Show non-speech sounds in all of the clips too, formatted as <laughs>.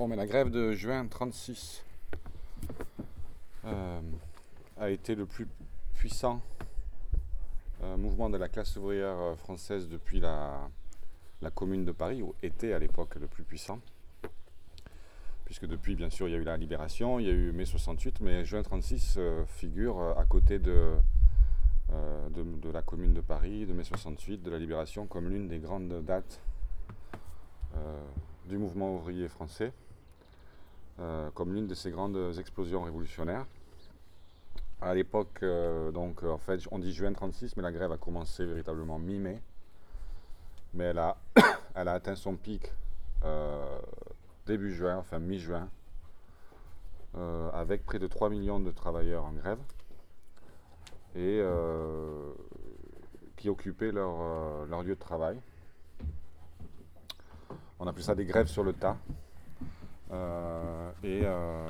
Bon, mais la grève de juin 36 euh, a été le plus puissant euh, mouvement de la classe ouvrière euh, française depuis la, la Commune de Paris, ou était à l'époque le plus puissant. Puisque depuis, bien sûr, il y a eu la libération, il y a eu mai 68, mais juin 36 figure à côté de, de, de, la Commune de Paris, de mai 68, de la libération, comme l'une des grandes dates du mouvement ouvrier français comme l'une de ces grandes explosions révolutionnaires. À l'époque, euh, donc en fait, on dit juin 36, mais la grève a commencé véritablement mi-mai. Mais elle a, <coughs> elle a atteint son pic euh, début juin, enfin mi-juin, avec près de 3 millions de travailleurs en grève et qui occupaient leur, leur lieu de travail. On appelle ça des grèves sur le tas. Euh, et euh,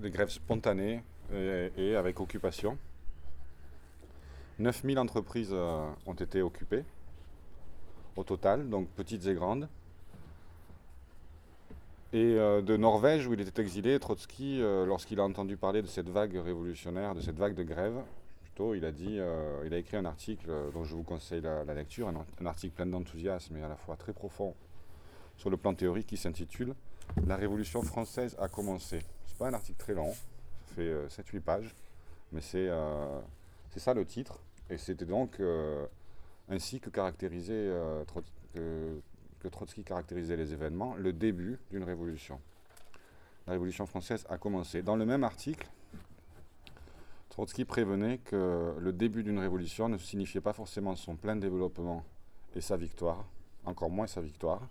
des grèves spontanées et, avec occupation. 9000 entreprises euh, ont été occupées au total, donc petites et grandes. Et de Norvège, où il était exilé, Trotsky, lorsqu'il a entendu parler de cette vague révolutionnaire, de cette vague de grève, plutôt, il a dit, il a écrit un article dont je vous conseille la, lecture, un, article plein d'enthousiasme et à la fois très profond sur le plan théorique qui s'intitule La Révolution française a commencé. C'est pas un article très long, ça fait 7-8 euh, pages, mais euh, c'est ça le titre. Et c'était donc euh, ainsi que, que Trotsky caractérisait les événements, le début d'une révolution. La Révolution française a commencé. Dans le même article, Trotsky prévenait que le début d'une révolution ne signifiait pas forcément son plein développement et sa victoire, encore moins sa victoire,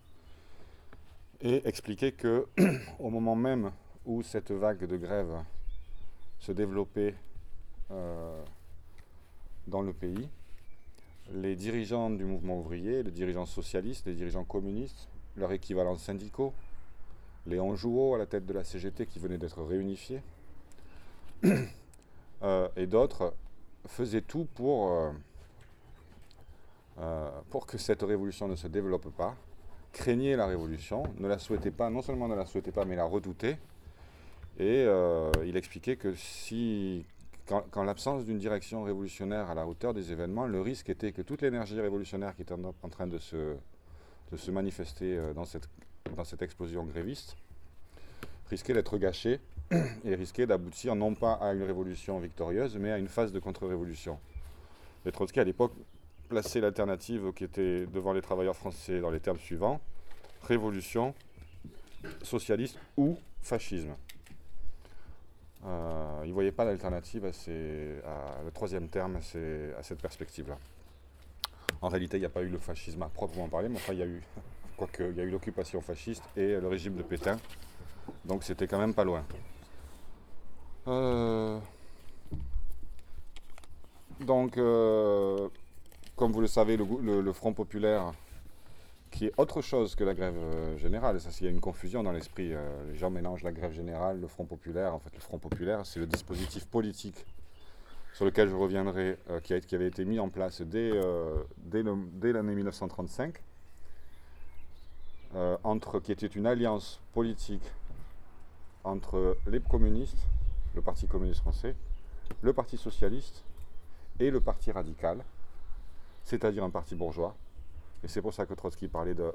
et expliquer que <clears throat> au moment même où cette vague de grève se développait euh, dans le pays, les dirigeants du mouvement ouvrier, les dirigeants socialistes, les dirigeants communistes, leurs équivalents syndicaux, Léon Jouot à la tête de la CGT qui venait d'être réunifié, <clears throat> euh, et d'autres faisaient tout pour, euh, pour que cette révolution ne se développe pas, craignait la révolution, ne la souhaitait pas, non seulement ne la souhaitait pas, mais la redoutait. Et euh, il expliquait que si, quand, l'absence d'une direction révolutionnaire à la hauteur des événements, le risque était que toute l'énergie révolutionnaire qui était en, train de se, de se manifester euh, dans cette, dans cette explosion gréviste risquait d'être gâchée <clears throat> et risquait d'aboutir non pas à une révolution victorieuse, mais à une phase de contre-révolution. Et Trotsky, à l'époque, placer l'alternative qui était devant les travailleurs français dans les termes suivants révolution, socialiste ou fascisme. Euh, il ne voyait pas l'alternative à, le troisième terme à cette perspective-là. En réalité, il n'y a pas eu le fascisme à proprement parler, mais enfin, il y a eu, <laughs> quoique, il y a eu l'occupation fasciste et le régime de Pétain. Donc, c'était quand même pas loin. Euh, donc, euh, comme vous le savez, le, Front populaire, qui est autre chose que la grève euh, générale, ça, il y a une confusion dans l'esprit. Euh, les gens mélangent la grève générale, le Front populaire. En fait, le Front populaire, c'est le dispositif politique sur lequel je reviendrai, euh, qui, avait été mis en place dès, dès l'année 1935, entre, qui était une alliance politique entre les communistes, le Parti communiste français, le Parti socialiste et le Parti radical c'est-à-dire un parti bourgeois. Et c'est pour ça que Trotsky parlait de,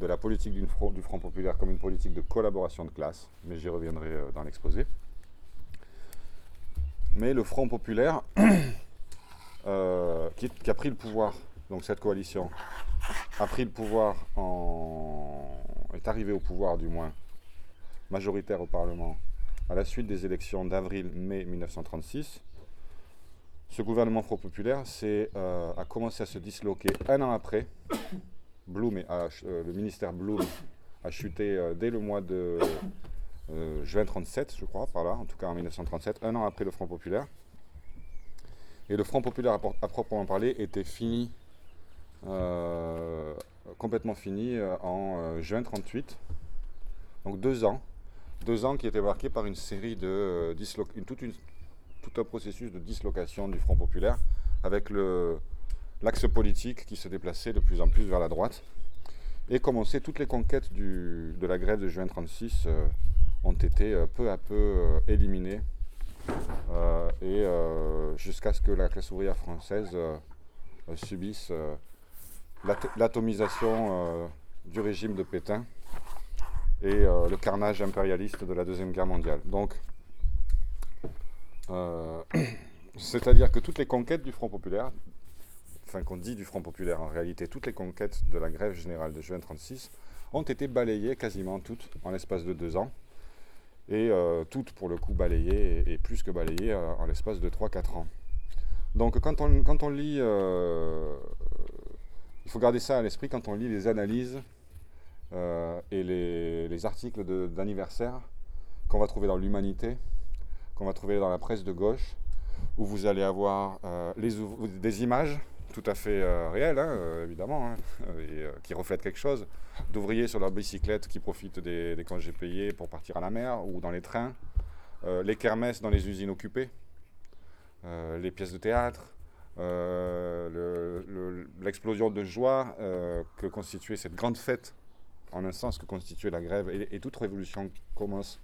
la politique du front, populaire comme une politique de collaboration de classe, mais j'y reviendrai euh, dans l'exposé. Mais le Front populaire, <coughs> euh, qui, a pris le pouvoir, donc cette coalition, a pris le pouvoir en. est arrivé au pouvoir du moins, majoritaire au Parlement, à la suite des élections d'avril-mai 1936 ce gouvernement Front Populaire euh, a commencé à se disloquer un an après. <coughs> Blum euh, le ministère Blum a chuté euh, dès le mois de juin 37, je crois, par là, en tout cas en 1937, un an après le Front Populaire. Et le Front Populaire, à, proprement parler, était fini, complètement fini en juin 38. Donc deux ans, deux ans qui étaient marqués par une série de dislocations, toute une tout un processus de dislocation du Front populaire avec l'axe politique qui se déplaçait de plus en plus vers la droite Et comme on sait, toutes les conquêtes de la grève de juin 36 ont été peu à peu éliminées et jusqu'à ce que la classe ouvrière française subisse l'atomisation du régime de Pétain et le carnage impérialiste de la Deuxième Guerre mondiale. Donc, <clears throat> c'est-à-dire que toutes les conquêtes du Front populaire, enfin qu'on dit du Front populaire en réalité, toutes les conquêtes de la grève générale de juin 36 ont été balayées quasiment toutes en l'espace de deux ans. Et euh, toutes pour le coup balayées et, plus que balayées euh, en l'espace de 3-4 ans. Donc quand on, lit, euh, il faut garder ça à l'esprit quand on lit les analyses et les articles d'anniversaire qu'on va trouver dans l'Humanité, qu'on va trouver dans la presse de gauche, où vous allez avoir les, des images tout à fait euh, hein, euh, évidemment, hein, <laughs> et euh, qui reflète quelque chose. D'ouvriers sur leur bicyclette qui profitent des, congés payés pour partir à la mer ou dans les trains, les kermesses dans les usines occupées, les pièces de théâtre, l'explosion de joie que constituait cette grande fête, en un sens que constituait la grève. Et, toute révolution commence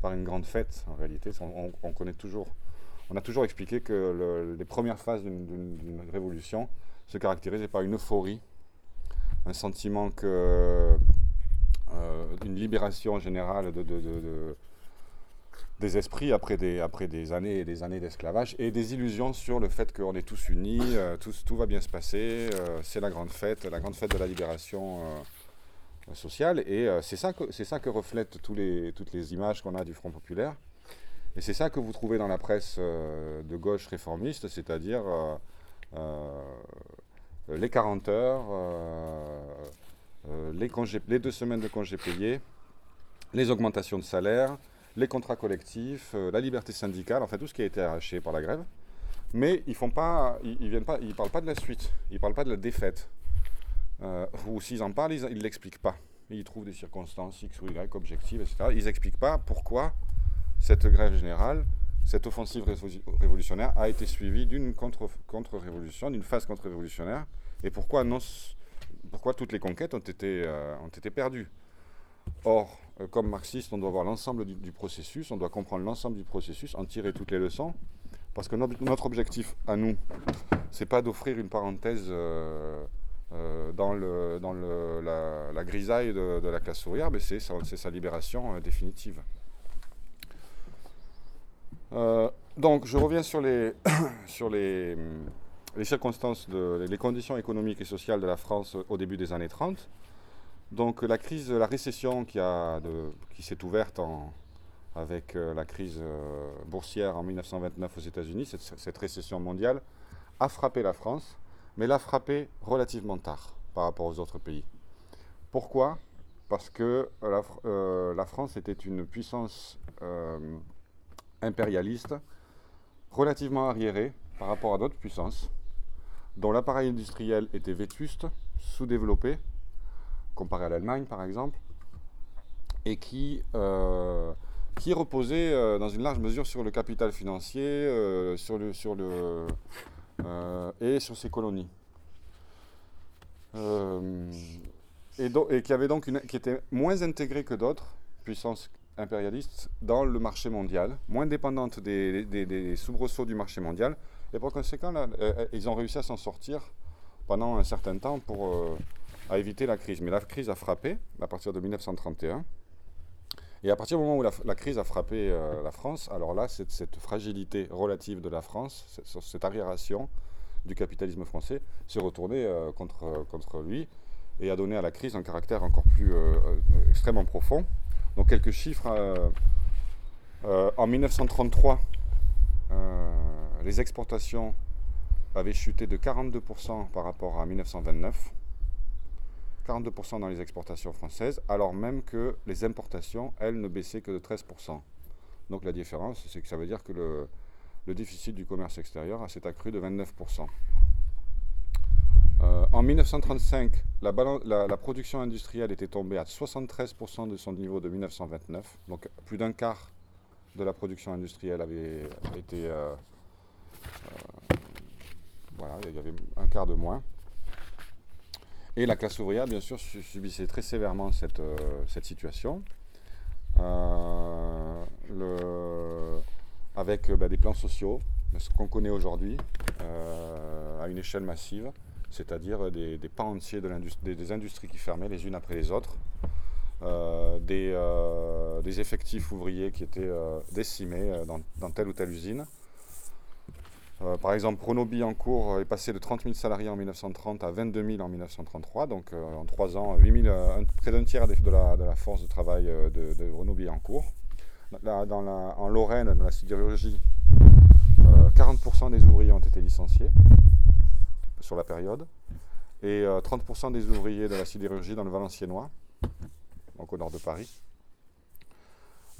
par une grande fête, en réalité. on connaît toujours on a toujours expliqué que les premières phases d'une révolution se caractérisaient par une euphorie, un sentiment que euh, une libération générale de, des esprits après des, années et des années d'esclavage et des illusions sur le fait qu'on est tous unis, euh, tout, va bien se passer, euh, c'est la grande fête, la grande fête de la libération sociale. Et c'est ça, que, ça que reflètent tous les, toutes les images qu'on a du Front populaire. Et c'est ça que vous trouvez dans la presse euh, de gauche réformiste, c'est-à-dire euh, euh, les 40 heures, les, les, deux semaines de congés payés, les augmentations de salaire, les contrats collectifs, la liberté syndicale, enfin tout ce qui a été arraché par la grève. Mais ils font pas, ils, viennent pas, ils parlent pas de la suite, ils parlent pas de la défaite. Ou s'ils en parlent, ils ne l'expliquent pas. Ils trouvent des circonstances X ou Y objectives, etc. Ils n'expliquent pas pourquoi cette grève générale, cette offensive révolutionnaire a été suivie d'une contre-révolution, d'une phase contre-révolutionnaire. Et pourquoi, toutes les conquêtes ont été, euh, ont été perdues Or, euh, comme marxiste, on doit voir l'ensemble du, processus, on doit comprendre l'ensemble du processus, en tirer toutes les leçons, parce que notre, objectif à nous, c'est pas d'offrir une parenthèse euh, dans, le, dans le, la, grisaille de, la classe ouvrière, mais c'est sa libération définitive. Euh, donc, je reviens sur les, <coughs> sur les, les circonstances, de, les conditions économiques et sociales de la France au début des années 30. Donc, la crise, la récession qui, a qui s'est ouverte avec euh, la crise euh, boursière en 1929 aux États-Unis, cette, cette, récession mondiale, a frappé la France, mais l'a frappé relativement tard par rapport aux autres pays. Pourquoi? Parce que la, la, France était une puissance impérialiste, relativement arriéré par rapport à d'autres puissances, dont l'appareil industriel était vétuste, sous-développé, comparé à l'Allemagne par exemple, et qui, euh, reposait euh, dans une large mesure sur le capital financier euh, sur le, et sur ses colonies. Et, et, qui, avait donc une, qui était moins intégré que d'autres puissances impérialiste dans le marché mondial, moins dépendante des, des, soubresauts du marché mondial. Et par conséquent, là, euh, euh, ils ont réussi à s'en sortir pendant un certain temps pour euh, à éviter la crise. Mais la crise a frappé à partir de 1931. Et à partir du moment où la, crise a frappé la France, alors là, cette, fragilité relative de la France, cette, cette arriération du capitalisme français, s'est retournée contre, contre lui et a donné à la crise un caractère encore plus extrêmement profond. Donc quelques chiffres. Euh, euh, en 1933, euh, les exportations avaient chuté de 42% par rapport à 1929. 42% dans les exportations françaises, alors même que les importations, elles, ne baissaient que de 13%. Donc la différence, c'est que ça veut dire que le, déficit du commerce extérieur s'est accru de 29%. Euh, en 1935, la, production industrielle était tombée à 73% de son niveau de 1929. Donc plus d'un quart de la production industrielle avait été... Euh, euh, voilà, il y avait un quart de moins. Et la classe ouvrière, bien sûr, subissait très sévèrement cette, cette situation. avec bah, des plans sociaux, ce qu'on connaît aujourd'hui, à une échelle massive, c'est-à-dire des, pans entiers de des, des, industries qui fermaient les unes après les autres, euh, euh, des, effectifs ouvriers qui étaient euh, décimés dans, telle ou telle usine. Par exemple, Renault Billancourt est passé de 30 000 salariés en 1930 à 22 000 en 1933, donc en trois ans, 8 000, près d'un tiers de la, force de travail de, Renault Billancourt. en Lorraine, dans la sidérurgie, 40% des ouvriers ont été licenciés sur la période, et 30% des ouvriers de la sidérurgie dans le Valenciennois, donc au nord de Paris.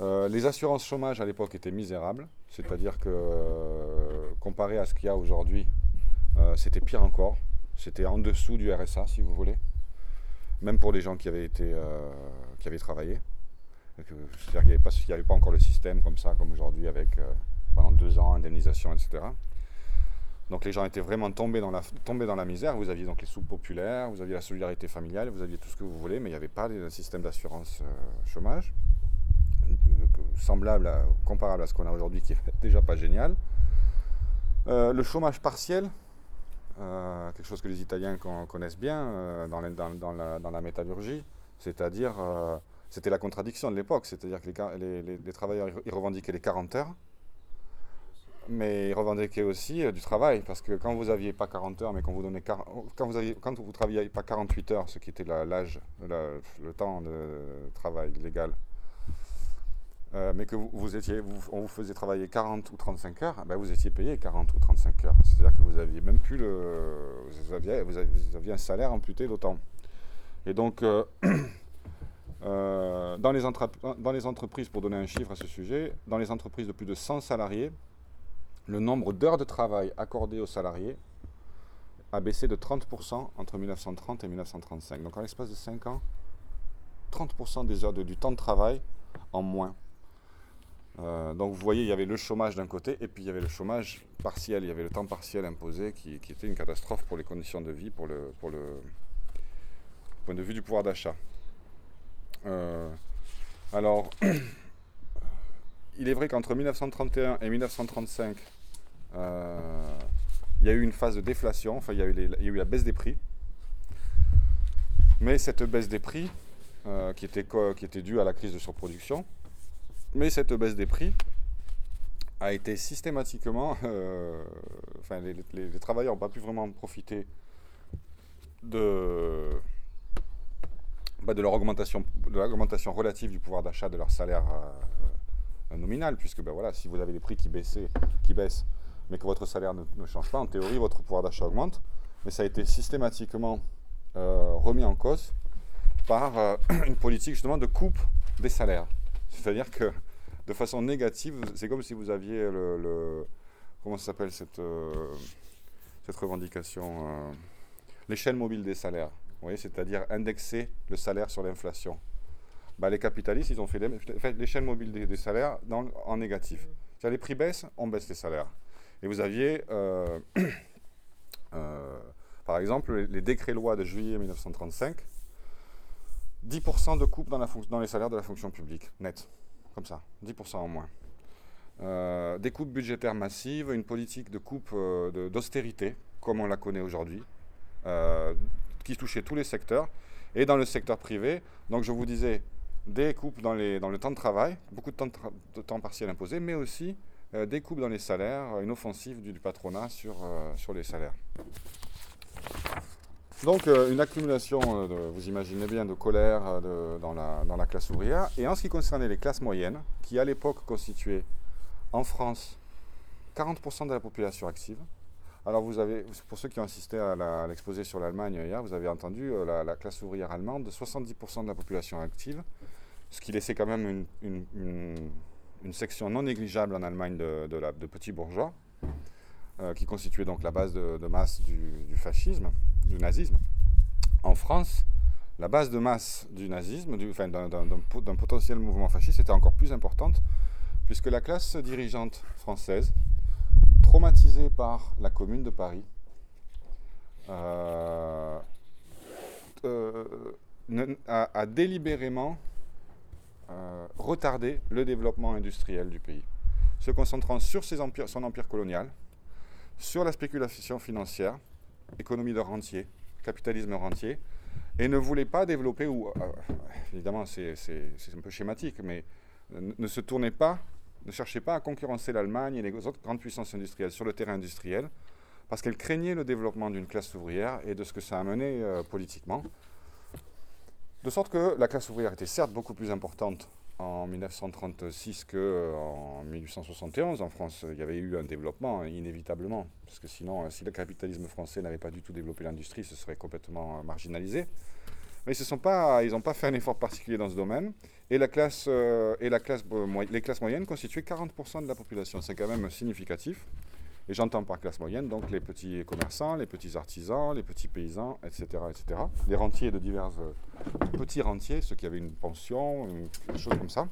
Euh, les assurances chômage à l'époque étaient misérables, c'est-à-dire que euh, comparé à ce qu'il y a aujourd'hui, euh, c'était pire encore. C'était en dessous du RSA, si vous voulez, même pour les gens qui avaient été, qui avaient travaillé. N'y avait, pas encore le système comme ça, comme aujourd'hui, avec pendant deux ans indemnisation, etc. Donc les gens étaient vraiment tombés dans la, misère. Vous aviez donc les soupes populaires, vous aviez la solidarité familiale, vous aviez tout ce que vous voulez, mais il n'y avait pas de système d'assurance euh, chômage euh, comparable à ce qu'on a aujourd'hui, qui est <laughs> déjà pas génial. Euh, le chômage partiel, quelque chose que les Italiens connaissent bien dans, la, métallurgie, c'est-à-dire, c'était la contradiction de l'époque, c'est-à-dire que les, travailleurs ils revendiquaient les 40 heures, mais il revendiquait aussi euh, du travail, parce que quand vous n'aviez pas 40 heures, mais vous donnait quand vous aviez, quand vous travailliez pas 48 heures, ce qui était l'âge, le temps de travail légal, euh, mais que vous, étiez, on vous faisait travailler 40 ou 35 heures, ben vous étiez payé 40 ou 35 heures. C'est-à-dire que vous aviez même plus le, vous aviez, vous aviez, un salaire amputé d'autant. Et donc, euh, <coughs> dans, les dans les entreprises, pour donner un chiffre à ce sujet, dans les entreprises de plus de 100 salariés, le nombre d'heures de travail accordées aux salariés a baissé de 30% entre 1930 et 1935. Donc en l'espace de 5 ans, 30% des heures du temps de travail en moins. Euh, donc vous voyez, il y avait le chômage d'un côté et puis il y avait le chômage partiel, il y avait le temps partiel imposé qui, était une catastrophe pour les conditions de vie, pour le, point de vue du pouvoir d'achat. Euh, alors, <coughs> il est vrai qu'entre 1931 et 1935, euh, il y a eu une phase de déflation, enfin il y, a eu la baisse des prix. Mais cette baisse des prix, qui était due à la crise de surproduction, mais cette baisse des prix a été systématiquement, euh, enfin les, travailleurs n'ont pas pu vraiment profiter de, bah, de leur augmentation, de l'augmentation relative du pouvoir d'achat de leur salaire nominal, puisque ben voilà, si vous avez des prix qui, baissaient, qui baissent, mais que votre salaire ne, change pas, en théorie, votre pouvoir d'achat augmente. Mais ça a été systématiquement euh, remis en cause par euh, <clears throat> une politique justement de coupe des salaires. C'est-à-dire que de façon négative, c'est comme si vous aviez le, comment ça s'appelle cette, euh, cette revendication, l'échelle mobile des salaires. Vous voyez, c'est-à-dire indexer le salaire sur l'inflation. Bah, les capitalistes, ils ont fait l'échelle mobile des, salaires en négatif. Les prix baissent, on baisse les salaires. Et vous aviez, euh, <coughs> euh, par exemple, les, décrets-lois de juillet 1935, 10% de coupe dans, dans, les salaires de la fonction publique, net, comme ça, 10% en moins. Euh, des coupes budgétaires massives, une politique de coupe d'austérité, comme on la connaît aujourd'hui, qui touchait tous les secteurs. Et dans le secteur privé, donc je vous disais, des coupes dans, le temps de travail, beaucoup de temps, partiel imposé, mais aussi euh, des coupes dans les salaires, une offensive du, patronat euh, sur les salaires. Donc euh, une accumulation, vous imaginez bien, de colère dans, la, dans la classe ouvrière. Et en ce qui concernait les classes moyennes, qui à l'époque constituaient en France 40% de la population active, alors vous avez, pour ceux qui ont assisté à l'exposé sur l'Allemagne hier, vous avez entendu la, classe ouvrière allemande, 70% de la population active, ce qui laissait quand même une, section non négligeable en Allemagne de, de, petits bourgeois, euh, qui constituait donc la base de, masse du, fascisme, du nazisme. En France, la base de masse du nazisme, d'un potentiel mouvement fasciste, était encore plus importante, puisque la classe dirigeante française, traumatisée par la Commune de Paris, euh, a, délibérément retardé le développement industriel du pays, se concentrant sur son empire colonial, sur la spéculation financière, économie de rentier, capitalisme rentier, et ne voulait pas développer, ou évidemment c'est un peu schématique, mais ne se tournait pas ne cherchait pas à concurrencer l'Allemagne et les autres grandes puissances industrielles sur le terrain industriel, parce qu'elle craignait le développement d'une classe ouvrière et de ce que ça a mené euh, politiquement. De sorte que la classe ouvrière était certes beaucoup plus importante en 1936 qu'en 1871. En France, il y avait eu un développement inévitablement, parce que sinon, si le capitalisme français n'avait pas du tout développé l'industrie, ce serait complètement marginalisé. Mais ils n'ont pas fait un effort particulier dans ce domaine. Et, la classe, euh, et la classe, euh, les classes moyennes constituaient 40% de la population. C'est quand même significatif. Et j'entends par classe moyenne donc les petits commerçants, les petits artisans, les petits paysans, etc. etc. Les rentiers de divers euh, petits rentiers, ceux qui avaient une pension, des choses comme ça.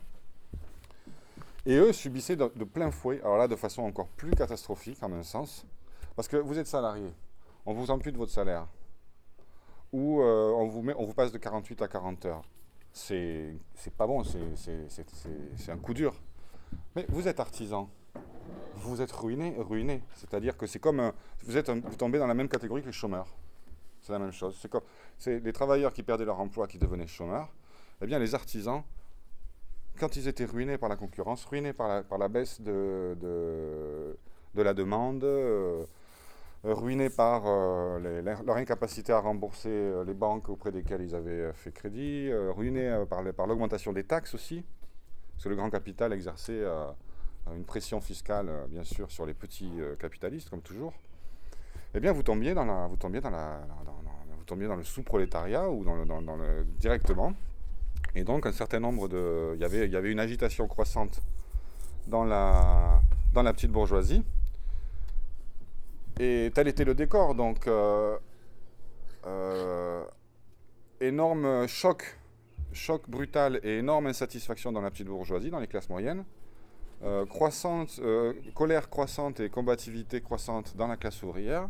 Et eux subissaient de, plein fouet, alors là de façon encore plus catastrophique en un sens, parce que vous êtes salarié, on vous ampute votre salaire, ou on, vous met, on vous passe de 48 à 40 heures c'est pas bon, c'est un coup dur. Mais vous êtes artisan, vous êtes ruiné, ruiné. C'est-à-dire que c'est comme vous êtes vous tombez dans la même catégorie que les chômeurs. C'est la même chose. C'est les travailleurs qui perdaient leur emploi qui devenaient chômeurs. Eh bien, les artisans, quand ils étaient ruinés par la concurrence, ruinés par la, baisse de, de, la demande, euh, euh, ruinés par euh, leur incapacité à rembourser les banques auprès desquelles ils avaient fait crédit, ruinés par l'augmentation des taxes aussi, parce que le grand capital exerçait une pression fiscale, bien sûr, sur les petits capitalistes, comme toujours. Eh bien, vous tombiez dans, la, vous dans, la, vous dans le sous-prolétariat ou directement. Et donc, un certain nombre de. Il y avait, il y avait une agitation croissante dans la, dans la petite bourgeoisie. Et tel était le décor. Donc, euh, euh, énorme choc, choc brutal et énorme insatisfaction dans la petite bourgeoisie, dans les classes moyennes. Euh, croissante, colère croissante et combativité croissante dans la classe ouvrière.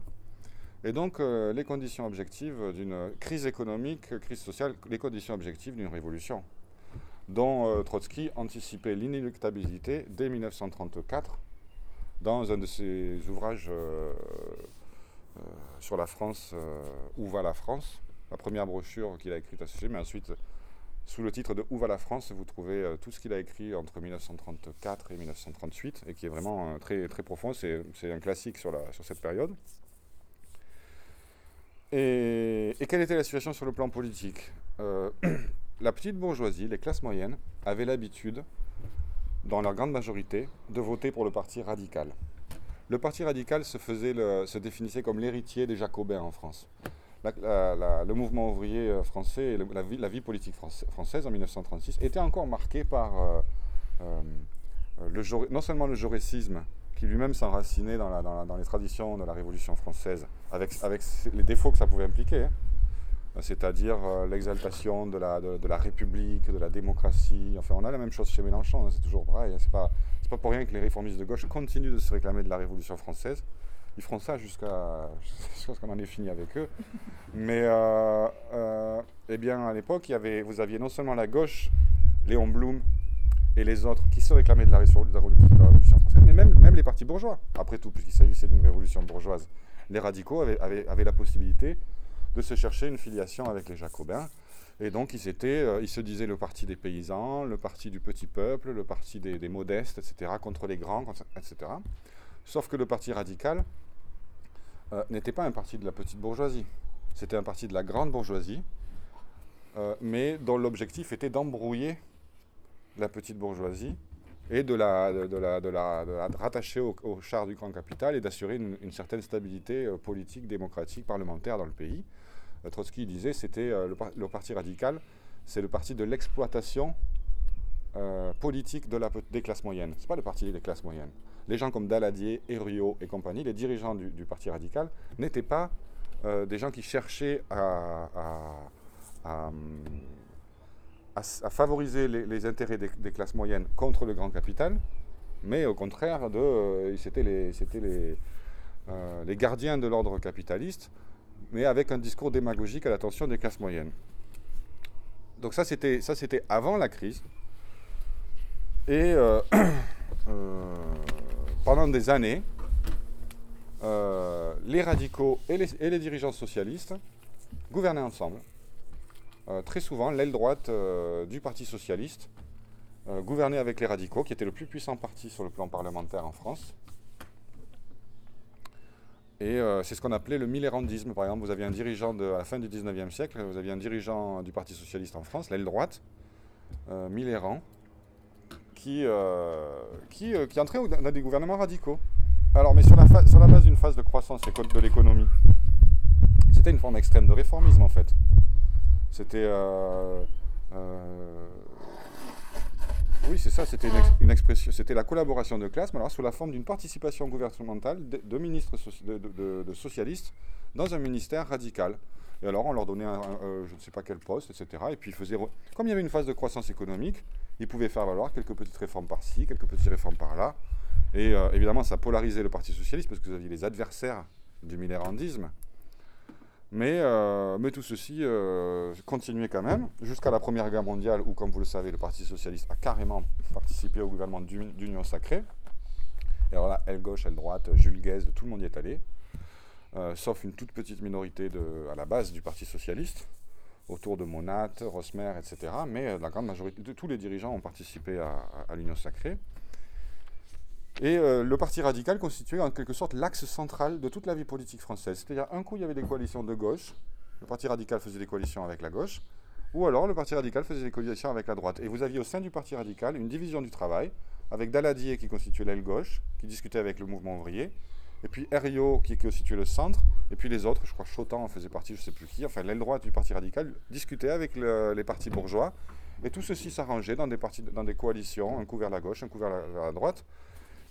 Et donc, les conditions objectives d'une crise économique, crise sociale, les conditions objectives d'une révolution, dont Trotsky anticipait l'inéluctabilité dès 1934 dans un de ses ouvrages euh, euh, sur la France, euh, Où va la France? La première brochure qu'il a écrite à ce sujet, mais ensuite, sous le titre de Où va la France, vous trouvez tout ce qu'il a écrit entre 1934 et 1938, et qui est vraiment très, très profond. C'est un classique sur, cette période. Et, et, quelle était la situation sur le plan politique? <clears throat> La petite bourgeoisie, les classes moyennes, avaient l'habitude dans leur grande majorité, de voter pour le Parti radical. Le Parti radical se, faisait se définissait comme l'héritier des Jacobins en France. Le mouvement ouvrier euh, français et la, vie, politique française en 1936 était encore marqué par euh, euh, non seulement le jaurécisme, qui lui-même s'enracinait dans, les traditions de la Révolution française, avec, les défauts que ça pouvait impliquer, hein, c'est-à-dire l'exaltation de la, de, la, République, de la démocratie. Enfin, on a la même chose chez Mélenchon, hein, c'est toujours pareil. Hein. c'est pas, pas pour rien que les réformistes de gauche continuent de se réclamer de la Révolution française. Ils feront ça <laughs> jusqu'à ce qu'on en ait fini avec eux. <laughs> Mais, euh, euh, eh bien, à l'époque, vous aviez non seulement la gauche, Léon Blum et les autres qui se réclamaient de la, Révolution, française, mais même, même les partis bourgeois. Après tout, puisqu'il s'agissait d'une révolution bourgeoise, les radicaux avaient, avaient la possibilité de se chercher une filiation avec les Jacobins. Et donc, ils, étaient, euh, ils se disaient le parti des paysans, le parti du petit peuple, le parti des, modestes, etc., contre les grands, etc. Sauf que le parti radical euh, n'était pas un parti de la petite bourgeoisie. C'était un parti de la grande bourgeoisie, euh, mais dont l'objectif était d'embrouiller la petite bourgeoisie et de la, de, la, rattacher au, char du grand capital et d'assurer une, certaine stabilité politique, démocratique, parlementaire dans le pays. Euh, Trotsky disait c'était euh, le, parti radical, c'est le parti de l'exploitation euh, politique des classes moyennes. Ce n'est pas le parti des classes moyennes. Les gens comme Daladier, Herriot et compagnie, les dirigeants du, parti radical, n'étaient pas des gens qui cherchaient à, favoriser les, intérêts des, classes moyennes contre le grand capital, mais au contraire, de, c'était les, les, gardiens de l'ordre capitaliste mais avec un discours démagogique à l'attention des classes moyennes. Donc ça, c'était, avant la crise. Et euh, <coughs> euh, pendant des années, euh, les radicaux et les, dirigeants socialistes gouvernaient ensemble. très souvent, l'aile droite du Parti socialiste gouvernait avec les radicaux, qui étaient le plus puissant parti sur le plan parlementaire en France. Et euh, c'est ce qu'on appelait le millérandisme. Par exemple, vous aviez un dirigeant de, à la fin du 19e siècle, vous aviez un dirigeant du Parti Socialiste en France, l'aile droite, euh, Millerand, qui, euh, qui, qui, entrait dans des gouvernements radicaux. Alors, mais sur la, sur la base d'une phase de croissance de l'économie, c'était une forme extrême de réformisme en fait. C'était oui, c'est ça, c'était une, expression, c'était la collaboration de classe, mais alors sous la forme d'une participation gouvernementale de, ministres de, socialistes dans un ministère radical. Et alors on leur donnait un, euh, je ne sais pas quel poste, etc. Et puis ils faisaient, comme il y avait une phase de croissance économique, ils pouvaient faire valoir quelques petites réformes par-ci, quelques petites réformes par-là. Et euh, évidemment, ça polarisait le Parti socialiste parce que vous aviez les adversaires du millérandisme mais, euh, mais tout ceci euh, continuait quand même jusqu'à la Première Guerre mondiale où, comme vous le savez, le Parti socialiste a carrément participé au gouvernement d'union sacrée. Et alors là, aile gauche, aile droite, Jules Guesde, tout le monde y est allé, sauf une toute petite minorité à la base du Parti socialiste, autour de Monat, Rosmer, etc. Mais la grande majorité, de, tous les dirigeants ont participé à l'union sacrée. Et euh, le Parti radical constituait en quelque sorte l'axe central de toute la vie politique française. C'est-à-dire, un coup, il y avait des coalitions de gauche, le Parti radical faisait des coalitions avec la gauche, ou alors le Parti radical faisait des coalitions avec la droite. Et vous aviez au sein du Parti radical une division du travail, avec Daladier qui constituait l'aile gauche, qui discutait avec le mouvement ouvrier, et puis Herriot qui constituait le centre, et puis les autres, je crois Chotan en faisait partie, je ne sais plus qui, enfin l'aile droite du Parti radical, discutait avec les partis bourgeois, et tout ceci s'arrangeait dans des, dans des coalitions, un coup vers la gauche, un coup vers la droite,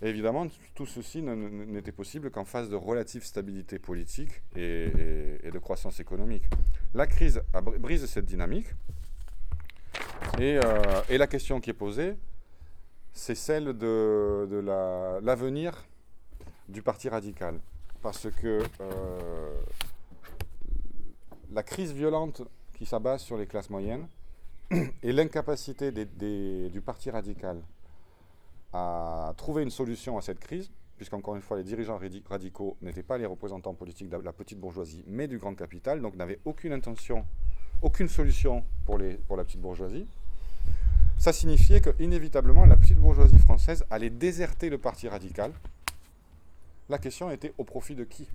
évidemment, tout ceci n'était possible qu'en phase de relative stabilité politique et, de croissance économique. La crise brise cette dynamique. Et, euh, la question qui est posée, c'est celle de, l'avenir du Parti radical. Parce que euh, la crise violente qui s'abat sur les classes moyennes <clears throat> et l'incapacité du Parti radical à trouver une solution à cette crise, puisqu'encore une fois, les dirigeants radicaux n'étaient pas les représentants politiques de la petite bourgeoisie, mais du grand capital, donc n'avaient aucune intention, aucune solution pour, pour la petite bourgeoisie. Ça signifiait que, inévitablement, la petite bourgeoisie française allait déserter le parti radical. La question était au profit de qui?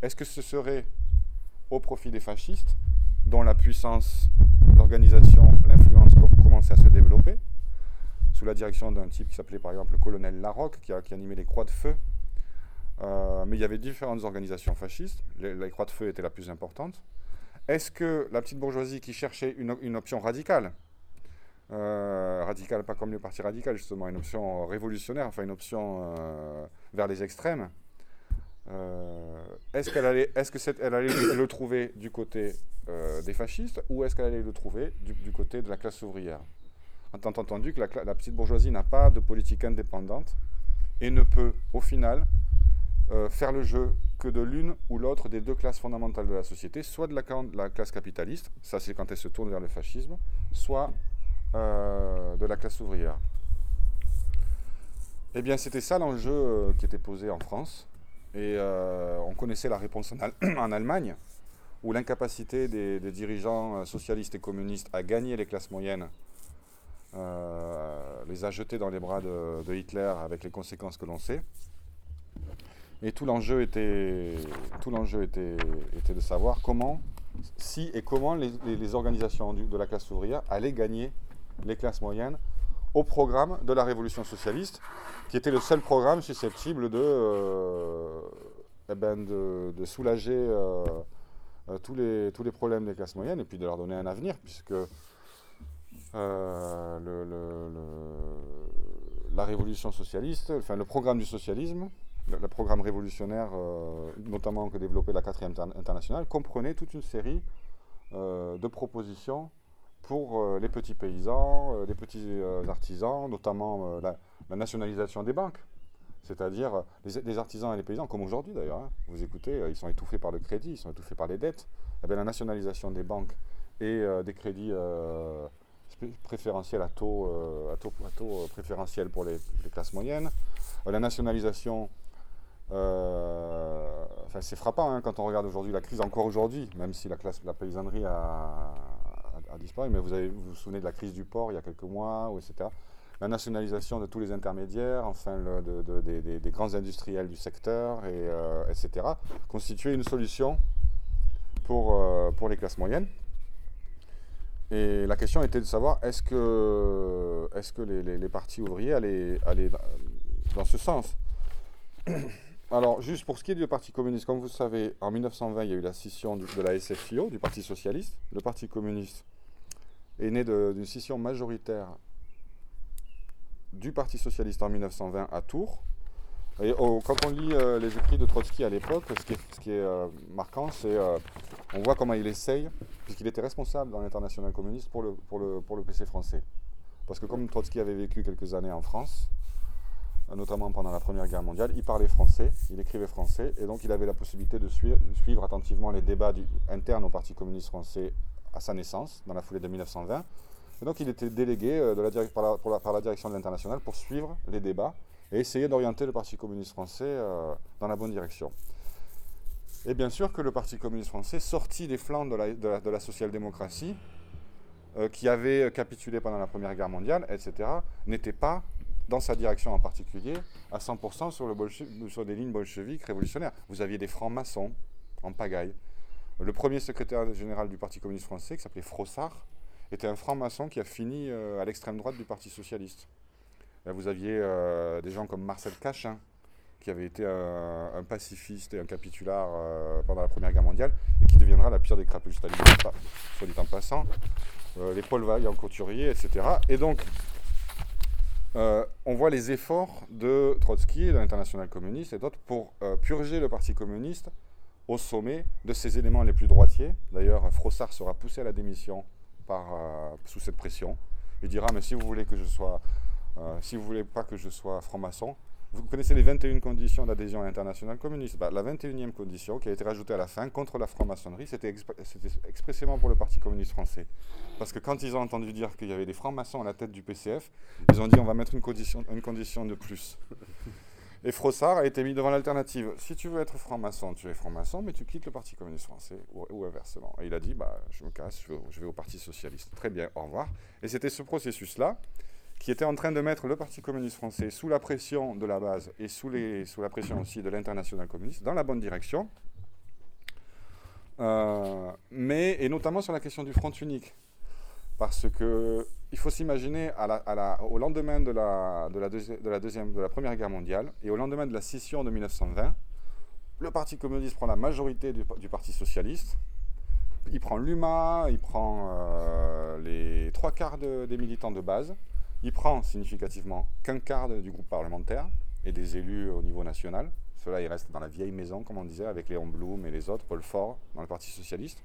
Est-ce que ce serait au profit des fascistes, dont la puissance, l'organisation, l'influence commençaient à se développer sous la direction d'un type qui s'appelait par exemple le colonel Larocque, qui, animait les Croix de Feu. Euh, mais il y avait différentes organisations fascistes. Les, Croix de Feu étaient la plus importante. Est-ce que la petite bourgeoisie qui cherchait une, option radicale, euh, radicale pas comme le Parti radical justement, une option révolutionnaire, enfin une option euh, vers les extrêmes, est-ce qu'elle allait, est-ce que elle allait le trouver du côté des fascistes ou est-ce qu'elle allait le trouver du côté de la classe ouvrière? Étant entendu que la, petite bourgeoisie n'a pas de politique indépendante et ne peut, au final, euh, faire le jeu que de l'une ou l'autre des deux classes fondamentales de la société, soit de la, classe capitaliste, ça c'est quand elle se tourne vers le fascisme, soit euh, de la classe ouvrière. Eh bien, c'était ça l'enjeu euh, qui était posé en France. Et on connaissait la réponse en, <clears throat> Allemagne, où l'incapacité des, dirigeants socialistes et communistes à gagner les classes moyennes euh, les a jetés dans les bras de, Hitler avec les conséquences que l'on sait. Et tout l'enjeu était de savoir comment, si et comment les, organisations de la classe ouvrière allaient gagner les classes moyennes au programme de la révolution socialiste, qui était le seul programme susceptible de, euh, eh ben de, soulager euh, tous, les, tous les problèmes des classes moyennes et puis de leur donner un avenir, puisque euh, le, la révolution socialiste, enfin le programme du socialisme, le, programme révolutionnaire, euh, notamment que développait la 4 internationale, comprenait toute une série euh, de propositions pour les petits paysans, les petits artisans, notamment la, nationalisation des banques. C'est-à-dire les, artisans et les paysans, comme aujourd'hui d'ailleurs, hein. vous écoutez, ils sont étouffés par le crédit, ils sont étouffés par les dettes. Eh la nationalisation des banques et des crédits préférentiels à taux, à préférentiels pour les, classes moyennes, la nationalisation euh, c'est frappant hein, quand on regarde aujourd'hui la crise, encore aujourd'hui, même si la, classe, la paysannerie a, disparu, mais vous, vous souvenez de la crise du port il y a quelques mois, etc. La nationalisation de tous les intermédiaires, enfin de, des, grands industriels du secteur, et, euh, etc., constituait une solution pour, euh, pour les classes moyennes. Et la question était de savoir est-ce que, est que les, partis ouvriers allaient, allaient dans ce sens? <coughs> Alors, juste pour ce qui est du Parti communiste, comme vous savez, en 1920, il y a eu la scission de la SFIO, du Parti socialiste. Le Parti communiste est né d'une scission majoritaire du Parti socialiste en 1920 à Tours. Et quand on lit euh, les écrits de Trotsky à l'époque, ce qui est, euh, marquant, c'est euh, on voit comment il essaye, puisqu'il était responsable dans l'international communiste pour le, PC français. Parce que comme Trotsky avait vécu quelques années en France, notamment pendant la Première Guerre mondiale. Il parlait français, il écrivait français, et donc il avait la possibilité de suivre, attentivement les débats internes au Parti communiste français à sa naissance, dans la foulée de 1920. Et donc il était délégué euh, de la, par, la, direction de l'international pour suivre les débats et essayer d'orienter le Parti communiste français euh, dans la bonne direction. Et bien sûr que le Parti communiste français, sorti des flancs de la, social-démocratie, euh, qui avait capitulé pendant la Première Guerre mondiale, etc., n'était pas dans sa direction en particulier, à 100% sur, sur des lignes bolcheviques révolutionnaires. Vous aviez des francs-maçons en pagaille. Le premier secrétaire général du Parti communiste français, qui s'appelait Frossard, était un franc-maçon qui a fini euh, à l'extrême droite du Parti socialiste. Là, vous aviez euh, des gens comme Marcel Cachin, qui avait été un, pacifiste et un capitulard euh, pendant la Première Guerre mondiale, et qui deviendra la pire des crapules stalinistes, soit dit en passant. les Paul Vaille en couturier, etc. Et donc, on voit les efforts de Trotsky, de l'international communiste et d'autres pour purger le Parti communiste au sommet de ses éléments les plus droitiers. D'ailleurs, Frossard sera poussé à la démission par, euh, sous cette pression. Il dira, mais si vous voulez que je sois, si vous voulez pas que je sois franc-maçon, vous connaissez les 21 conditions d'adhésion à l'international communiste. Bah, la 21e condition qui a été rajoutée à la fin contre la franc-maçonnerie, c'était expressément pour le Parti communiste français. Parce que quand ils ont entendu dire qu'il y avait des francs-maçons à la tête du PCF, ils ont dit on va mettre une condition, une condition de plus. Et Frossard a été mis devant l'alternative. Si tu veux être franc-maçon, tu es franc-maçon, mais tu quittes le Parti communiste français, ou, inversement. Et il a dit, bah, je me casse, je vais, au Parti socialiste. Très bien, au revoir. Et c'était ce processus-là qui était en train de mettre le Parti communiste français sous la pression de la base et sous la pression aussi de l'international communiste dans la bonne direction, euh, mais, et notamment sur la question du front unique. Parce que il faut s'imaginer au lendemain de la, Première Guerre mondiale et au lendemain de la scission de 1920, le Parti communiste prend la majorité du, Parti socialiste, il prend l'UMA, il prend euh, les trois quarts des militants de base, il prend significativement qu'un quart du groupe parlementaire et des élus au niveau national. Cela, il reste dans la vieille maison, comme on disait, avec Léon Blum et les autres, Paul Faure, dans le Parti socialiste.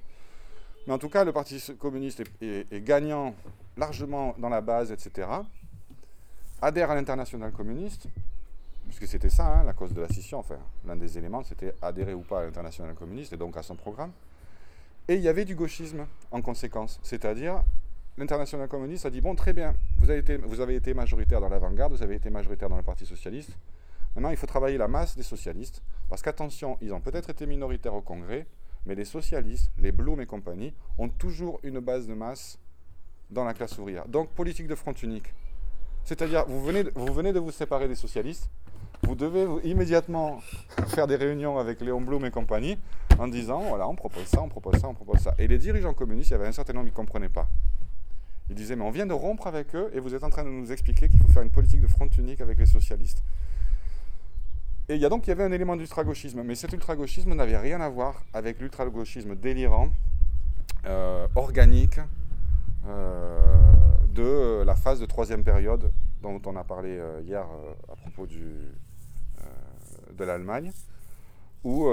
Mais en tout cas, le Parti communiste est, gagnant largement dans la base, etc. Adhère à l'international communiste, puisque c'était ça, hein, la cause de la scission, enfin, l'un des éléments, c'était adhérer ou pas à l'international communiste, et donc à son programme. Et il y avait du gauchisme en conséquence, c'est-à-dire l'international communiste a dit bon, très bien, vous avez été, vous avez été majoritaire dans l'avant-garde, vous avez été majoritaire dans le Parti socialiste. Maintenant, il faut travailler la masse des socialistes, parce qu'attention, ils ont peut-être été minoritaires au Congrès, mais les socialistes, les Blum et compagnie, ont toujours une base de masse dans la classe ouvrière. Donc, politique de front unique. C'est-à-dire, vous venez, vous venez de vous séparer des socialistes, vous devez immédiatement faire des réunions avec Léon Blum et compagnie en disant, voilà, on propose ça, on propose ça, on propose ça. Et les dirigeants communistes, il y avait un certain nombre qui ne comprenaient pas. Il disait, mais on vient de rompre avec eux et vous êtes en train de nous expliquer qu'il faut faire une politique de front unique avec les socialistes. Et il y a donc il y avait un élément d'ultra-gauchisme, mais cet ultra-gauchisme n'avait rien à voir avec l'ultra-gauchisme délirant, euh, organique, euh, de la phase de troisième période dont on a parlé euh, hier à propos du, de l'Allemagne. où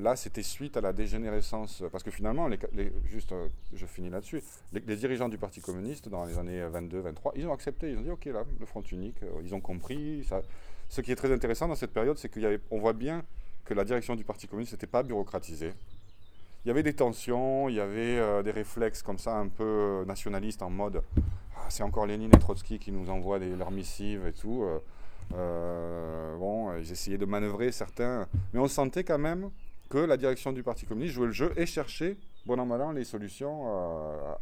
là, c'était suite à la dégénérescence, parce que finalement, les, juste, je finis là-dessus, les, dirigeants du Parti communiste, dans les années 22-23, ils ont accepté, ils ont dit, OK, là, le front unique, ils ont compris. Ça. Ce qui est très intéressant dans cette période, c'est qu'on voit bien que la direction du Parti communiste n'était pas bureaucratisée. Il y avait des tensions, il y avait des réflexes comme ça, un peu nationalistes, en mode, ah, c'est encore Lénine et Trotsky qui nous envoient leurs missives et tout. Euh, bon, ils essayaient de manœuvrer certains, mais on sentait quand même que la direction du Parti communiste jouait le jeu et cherchait, bon an mal an, les solutions euh,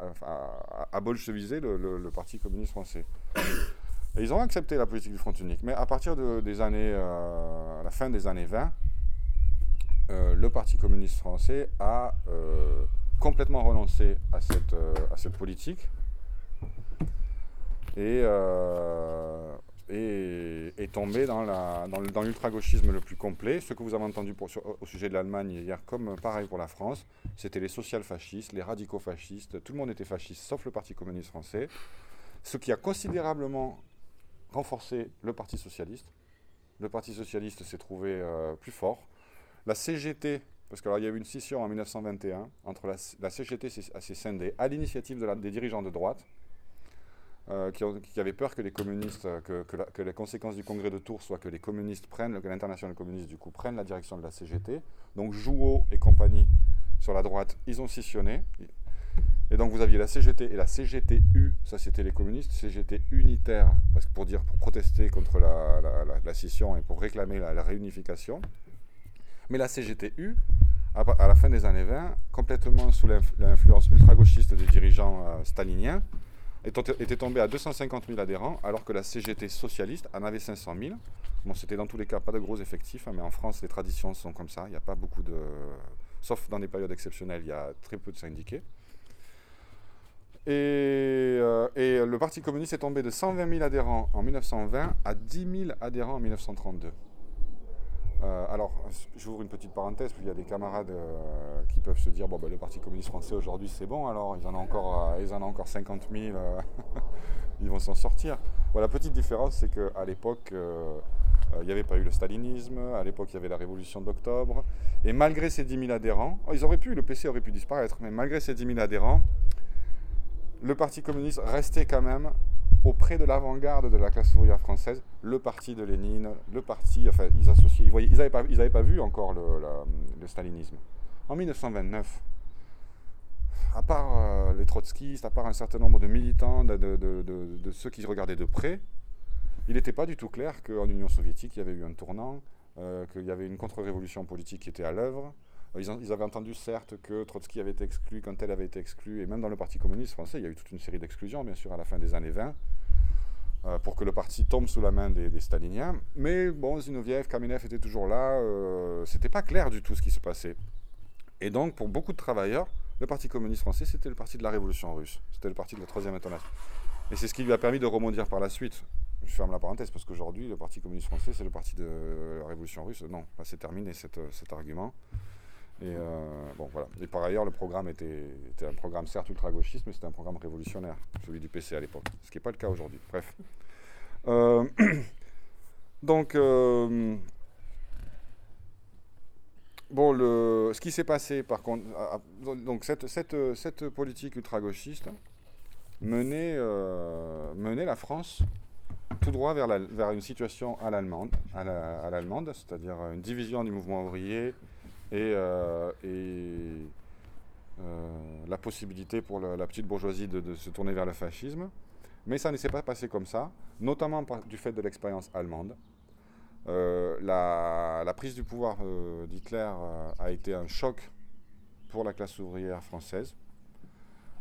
à, bolcheviser le, Parti communiste français. Ils ont accepté la politique du front unique. Mais à partir de, des années, euh, à la fin des années 20, le Parti communiste français a complètement renoncé à cette, à cette politique. Et est tombé dans, la, dans, l'ultra-gauchisme le plus complet. Ce que vous avez entendu au sujet de l'Allemagne hier, comme pareil pour la France, c'était les social-fascistes, les radicaux-fascistes, tout le monde était fasciste, sauf le Parti communiste français, ce qui a considérablement renforcé le Parti socialiste. Le Parti socialiste s'est trouvé euh, plus fort. La CGT, parce qu'il y a eu une scission en 1921 entre la, CGT et s'est scindée à l'initiative de des dirigeants de droite, euh, qui, avaient peur que les communistes, que, les conséquences du congrès de Tours soient que les communistes prennent, que l'international communiste du coup prenne la direction de la CGT. Donc Jouot et compagnie sur la droite, ils ont scissionné. Et donc vous aviez la CGT et la CGTU, ça c'était les communistes, CGT unitaire, parce que pour dire, pour protester contre la, scission et pour réclamer la, réunification. Mais la CGTU, à, la fin des années 20, complètement sous l'influence ultra-gauchiste des dirigeants euh, staliniens, était tombé à 250 000 adhérents, alors que la CGT socialiste en avait 500 000. Bon, c'était dans tous les cas pas de gros effectifs, hein, mais en France, les traditions sont comme ça. Il n'y a pas beaucoup de. Sauf dans des périodes exceptionnelles, il y a très peu de syndiqués. Et, euh, et, le Parti communiste est tombé de 120 000 adhérents en 1920 à 10 000 adhérents en 1932. Euh, alors, j'ouvre une petite parenthèse, puis il y a des camarades euh, qui peuvent se dire bon, ben, le Parti communiste français aujourd'hui c'est bon, alors ils en ont encore, ils en ont encore 50 000, <laughs> ils vont s'en sortir. La petite différence, c'est qu'à l'époque, il n'y avait pas eu le stalinisme, à l'époque, il y avait la révolution d'octobre, et malgré ces 10 000 adhérents, oh, ils auraient pu, le PC aurait pu disparaître, mais malgré ces 10 000 adhérents, le Parti communiste restait quand même auprès de l'avant-garde de la classe ouvrière française, le parti de Lénine, le parti, enfin, ils associaient, ils n'avaient pas, pas, vu encore le, stalinisme. En 1929, à part euh, les trotskistes, à part un certain nombre de militants, de, ceux qui regardaient de près, il n'était pas du tout clair qu'en Union soviétique, il y avait eu un tournant, euh, qu'il y avait une contre-révolution politique qui était à l'œuvre, ils, avaient entendu certes que Trotsky avait été exclu, quand elle avait été exclue, et même dans le Parti communiste français, il y a eu toute une série d'exclusions, bien sûr, à la fin des années 20, euh, pour que le parti tombe sous la main des, staliniens. Mais bon, Zinoviev, Kamenev étaient toujours là, euh, c'était pas clair du tout ce qui se passait. Et donc, pour beaucoup de travailleurs, le Parti communiste français, c'était le parti de la révolution russe, c'était le parti de la troisième internationale. Et c'est ce qui lui a permis de rebondir par la suite. Je ferme la parenthèse parce qu'aujourd'hui, le Parti communiste français, c'est le parti de la révolution russe. Non, c'est terminé cet argument. Et euh, bon, voilà. Et par ailleurs, le programme était, un programme certes ultra-gauchiste, mais c'était un programme révolutionnaire, celui du PC à l'époque, ce qui n'est pas le cas aujourd'hui. Bref. Euh, <coughs> donc, euh, bon, le, ce qui s'est passé, par contre, donc cette, cette, cette politique ultra-gauchiste menait, menait la France tout droit vers, vers une situation à l'allemande, à l'allemande, c'est-à-dire une division du mouvement ouvrier, et, euh, euh, la possibilité pour la, petite bourgeoisie de, se tourner vers le fascisme. Mais ça ne s'est pas passé comme ça, notamment du fait de l'expérience allemande. Euh, la, prise du pouvoir d'Hitler a été un choc pour la classe ouvrière française.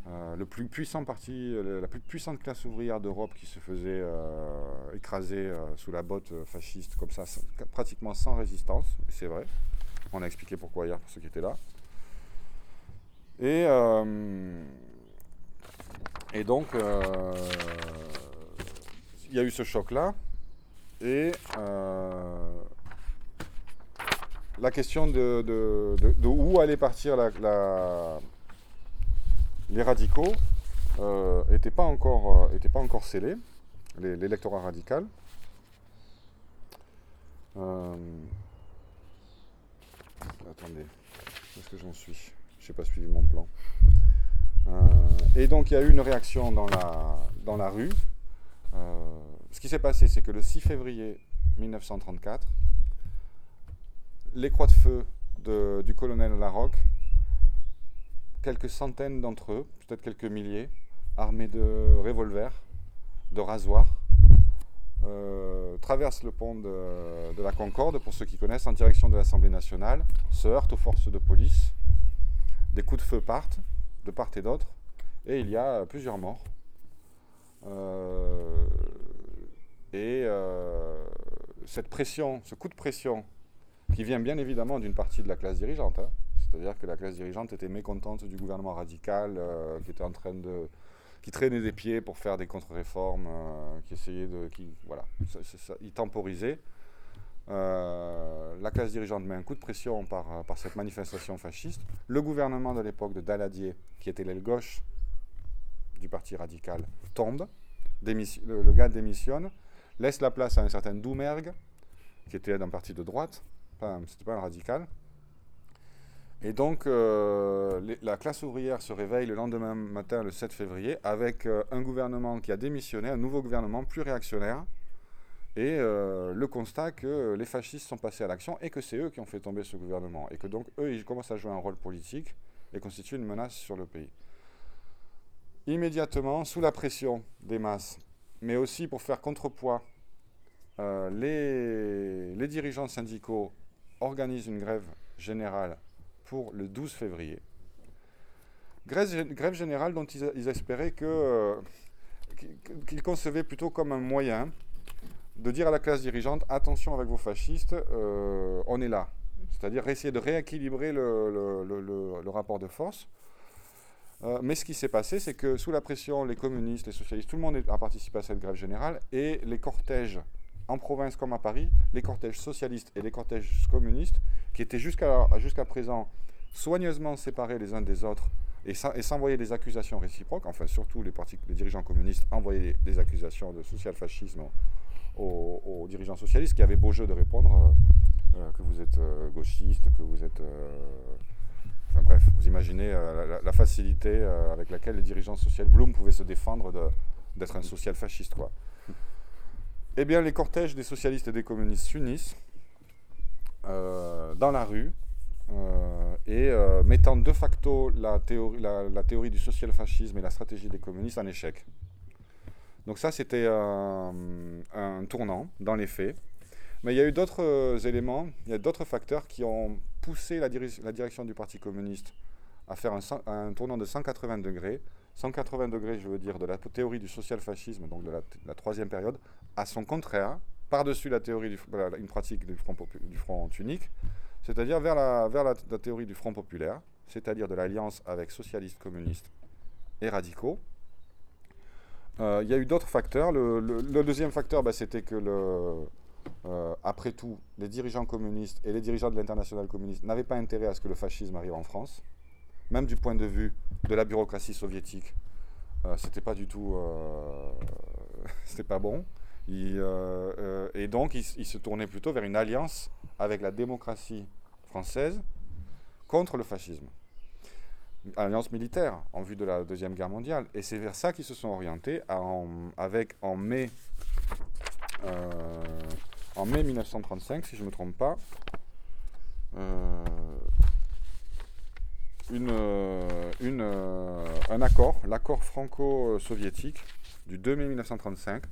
le plus puissant parti, la plus puissante classe ouvrière d'Europe qui se faisait écraser sous la botte fasciste comme ça, pratiquement sans résistance, c'est vrai. On a expliqué pourquoi hier pour ceux qui étaient là. Et, euh, et donc, euh, il y a eu ce choc-là. Et euh, la question de, de, où allaient partir la, les radicaux n'était pas, encore, était pas encore scellée, l'électorat radical. Attendez, où est-ce que j'en suis? Je n'ai pas suivi mon plan. Euh, et donc il y a eu une réaction dans la, dans la rue. Euh, ce qui s'est passé, c'est que le 6 février 1934, les croix de feu du colonel Larocque, quelques centaines d'entre eux, peut-être quelques milliers, armés de revolvers, de rasoirs, euh, traversent le pont de, la Concorde, pour ceux qui connaissent, en direction de l'Assemblée nationale, se heurtent aux forces de police, des coups de feu partent de part et d'autre, et il y a plusieurs morts. Euh, et euh, cette pression, ce coup de pression, qui vient bien évidemment d'une partie de la classe dirigeante, hein, c'est-à-dire que la classe dirigeante était mécontente du gouvernement radical qui était en train de qui traînait des pieds pour faire des contre-réformes, euh, qui essayait de. Qui, voilà, il temporisait. Euh, la classe dirigeante met un coup de pression par, par cette manifestation fasciste. Le gouvernement de l'époque de Daladier, qui était l'aile gauche du parti radical, tombe. Le, le, gars démissionne, laisse la place à un certain Doumergue, qui était d'un parti de droite, c'était pas un radical, et donc, euh, la classe ouvrière se réveille le lendemain matin, le 7 février, avec euh, un gouvernement qui a démissionné, un nouveau gouvernement plus réactionnaire, et euh, le constat que les fascistes sont passés à l'action et que c'est eux qui ont fait tomber ce gouvernement, et que donc eux, ils commencent à jouer un rôle politique et constituent une menace sur le pays. Immédiatement, sous la pression des masses, mais aussi pour faire contrepoids, les, les dirigeants syndicaux organisent une grève générale le 12 février. Grève, générale dont ils, espéraient euh, qu'ils concevaient plutôt comme un moyen de dire à la classe dirigeante attention avec vos fascistes, euh, on est là. C'est-à-dire essayer de rééquilibrer le, rapport de force. Euh, mais ce qui s'est passé, c'est que sous la pression, les communistes, les socialistes, tout le monde a participé à cette grève générale et les cortèges en province comme à Paris, les cortèges socialistes et les cortèges communistes, qui étaient jusqu'à présent soigneusement séparés les uns des autres et s'envoyaient des accusations réciproques, enfin surtout les, dirigeants communistes envoyaient des accusations de social-fascisme aux, dirigeants socialistes qui avaient beau jeu de répondre euh, euh, que vous êtes euh, gauchiste, que vous êtes... enfin bref, vous imaginez la, facilité avec laquelle les dirigeants socialistes, Blum pouvait se défendre d'être un social-fasciste. quoi. Eh bien, les cortèges des socialistes et des communistes s'unissent euh, dans la rue euh, et euh, mettant de facto la théorie, du social-fascisme et la stratégie des communistes en échec. Donc ça, c'était un, tournant dans les faits. Mais il y a eu d'autres éléments, il y a d'autres facteurs qui ont poussé la, direction du Parti communiste à faire un, un tournant de 180 degrés 180 degrés, je veux dire, de la théorie du social-fascisme, donc de la, troisième période, à son contraire, par-dessus la théorie du, une pratique du front, du front unique, c'est-à-dire vers, la, théorie du front populaire, c'est-à-dire de l'alliance avec socialistes, communistes et radicaux. Euh, il y a eu d'autres facteurs. Le, deuxième facteur, bah, c'était que, euh, après tout, les dirigeants communistes et les dirigeants de l'international communiste n'avaient pas intérêt à ce que le fascisme arrive en France même du point de vue de la bureaucratie soviétique, euh, c'était pas du tout, euh, <laughs> c'était pas bon. Euh, et donc, il, se tournait plutôt vers une alliance avec la démocratie française contre le fascisme. Alliance militaire en vue de la Deuxième Guerre mondiale. Et c'est vers ça qu'ils se sont orientés avec en mai, en mai 1935, si je ne me trompe pas, euh, euh, un accord, l'accord franco-soviétique du 2 mai 1935,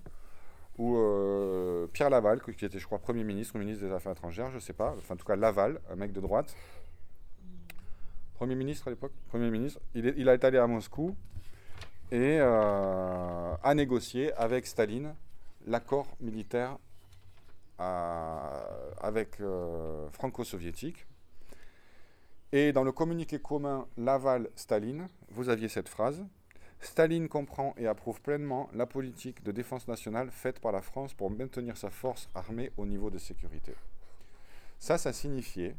où euh, Pierre Laval, qui était, je crois, Premier ministre ou ministre des Affaires étrangères, je ne sais pas, enfin en tout cas Laval, un mec de droite, Premier ministre à l'époque, Premier ministre, il, il, a été allé à Moscou et a négocié avec Staline l'accord militaire avec franco-soviétique. Et dans le communiqué commun Laval-Staline, vous aviez cette phrase Staline comprend et approuve pleinement la politique de défense nationale faite par la France pour maintenir sa force armée au niveau de sécurité. Ça, ça signifiait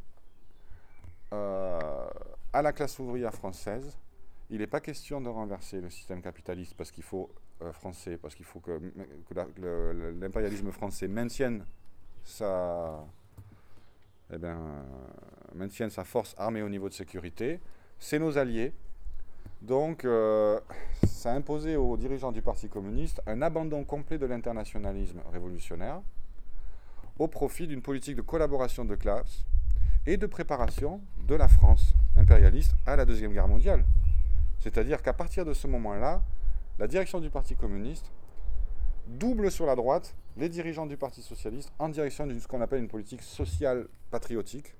euh, à la classe ouvrière française, il n'est pas question de renverser le système capitaliste parce qu'il faut euh, français, parce qu'il faut que, que l'impérialisme français maintienne sa, eh bien, maintiennent sa force armée au niveau de sécurité. C'est nos alliés. Donc, ça a imposé aux dirigeants du Parti communiste un abandon complet de l'internationalisme révolutionnaire au profit d'une politique de collaboration de classe et de préparation de la France impérialiste à la Deuxième Guerre mondiale. C'est-à-dire qu'à partir de ce moment-là, la direction du Parti communiste double sur la droite les dirigeants du Parti socialiste en direction de ce qu'on appelle une politique sociale patriotique.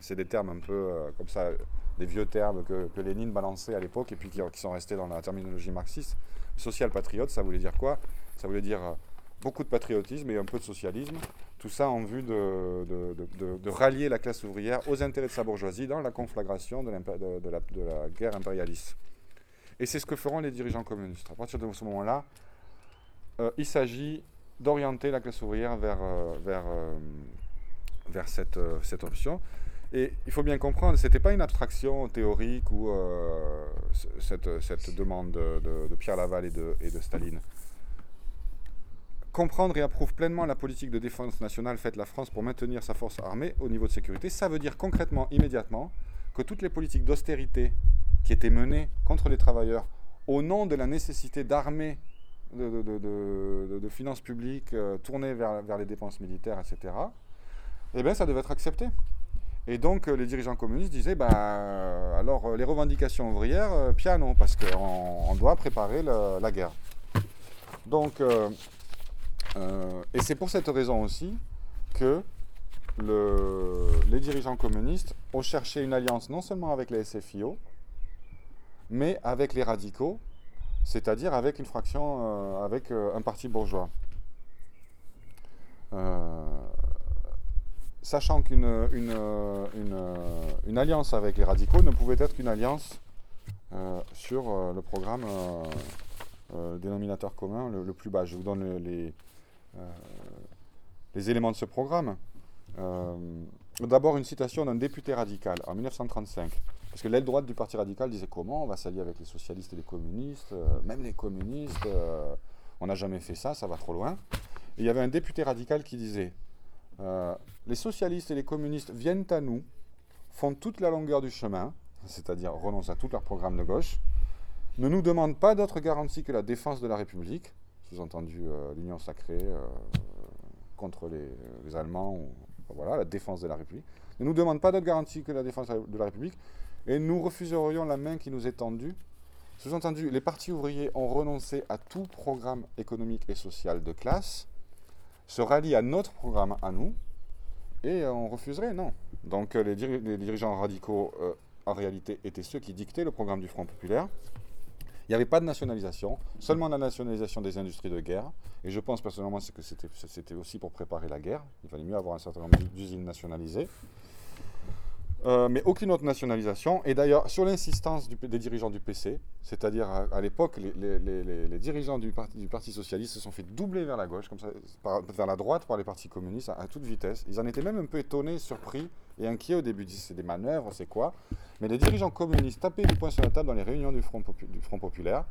c'est des termes un peu euh, comme ça, des vieux termes que, Lénine balançait à l'époque et puis qui, sont restés dans la terminologie marxiste. Social patriote, ça voulait dire quoi? Ça voulait dire euh, beaucoup de patriotisme et un peu de socialisme. Tout ça en vue de, rallier la classe ouvrière aux intérêts de sa bourgeoisie dans la conflagration de, la, guerre impérialiste. Et c'est ce que feront les dirigeants communistes. À partir de ce moment-là, euh, il s'agit d'orienter la classe ouvrière vers, euh, cette option. Et il faut bien comprendre, ce n'était pas une abstraction théorique ou cette, cette, demande de, Pierre Laval et de, et de Staline comprendre et approuve pleinement la politique de défense nationale faite la France pour maintenir sa force armée au niveau de sécurité, ça veut dire concrètement, immédiatement, que toutes les politiques d'austérité qui étaient menées contre les travailleurs au nom de la nécessité d'armer, de, finances publiques euh, tournées vers, vers, les dépenses militaires, etc., eh bien, ça devait être accepté. Et donc, euh, les dirigeants communistes disaient, bah, alors, les revendications ouvrières, euh, piano, parce qu'on doit préparer la guerre. Donc, euh, et c'est pour cette raison aussi que les dirigeants communistes ont cherché une alliance non seulement avec les SFIO, mais avec les radicaux, c'est-à-dire avec une fraction, euh, avec euh, un parti bourgeois. Sachant qu'une une, alliance avec les radicaux ne pouvait être qu'une alliance sur le programme dénominateur commun le, plus bas. Je vous donne les, euh, éléments de ce programme. Euh, d'abord, une citation d'un député radical en 1935. Parce que l'aile droite du Parti radical disait comment on va s'allier avec les socialistes et les communistes, euh, même les communistes, on n'a jamais fait ça, ça va trop loin. Il y avait un député radical qui disait les socialistes et les communistes viennent à nous, font toute la longueur du chemin, c'est-à-dire renoncent à tout leur programme de gauche, ne nous demandent pas d'autre garantie que la défense de la République, sous-entendu euh, l'union sacrée euh, contre les, Allemands, ou, voilà, la défense de la République, ne nous demande pas d'autre garantie que la défense de la République, et nous refuserions la main qui nous est tendue. Sous-entendu, les partis ouvriers ont renoncé à tout programme économique et social de classe, se rallient à notre programme à nous, et on refuserait, non. Donc les, dirigeants radicaux, en réalité, étaient ceux qui dictaient le programme du Front populaire, il n'y avait pas de nationalisation, seulement la nationalisation des industries de guerre. Et je pense personnellement que c'était aussi pour préparer la guerre. Il fallait mieux avoir un certain nombre d'usines nationalisées. Euh, mais aucune autre nationalisation. Et d'ailleurs, sur l'insistance des dirigeants du PC, c'est-à-dire à, l'époque, les, dirigeants du parti, du parti, Socialiste se sont fait doubler vers la gauche, comme ça, vers la droite par les partis communistes à, toute vitesse. Ils en étaient même un peu étonnés, surpris et inquiets au début. Ils disaient c'est des manœuvres, c'est quoi? Mais les dirigeants communistes tapaient du poing sur la table dans les réunions du Front, du Front Populaire.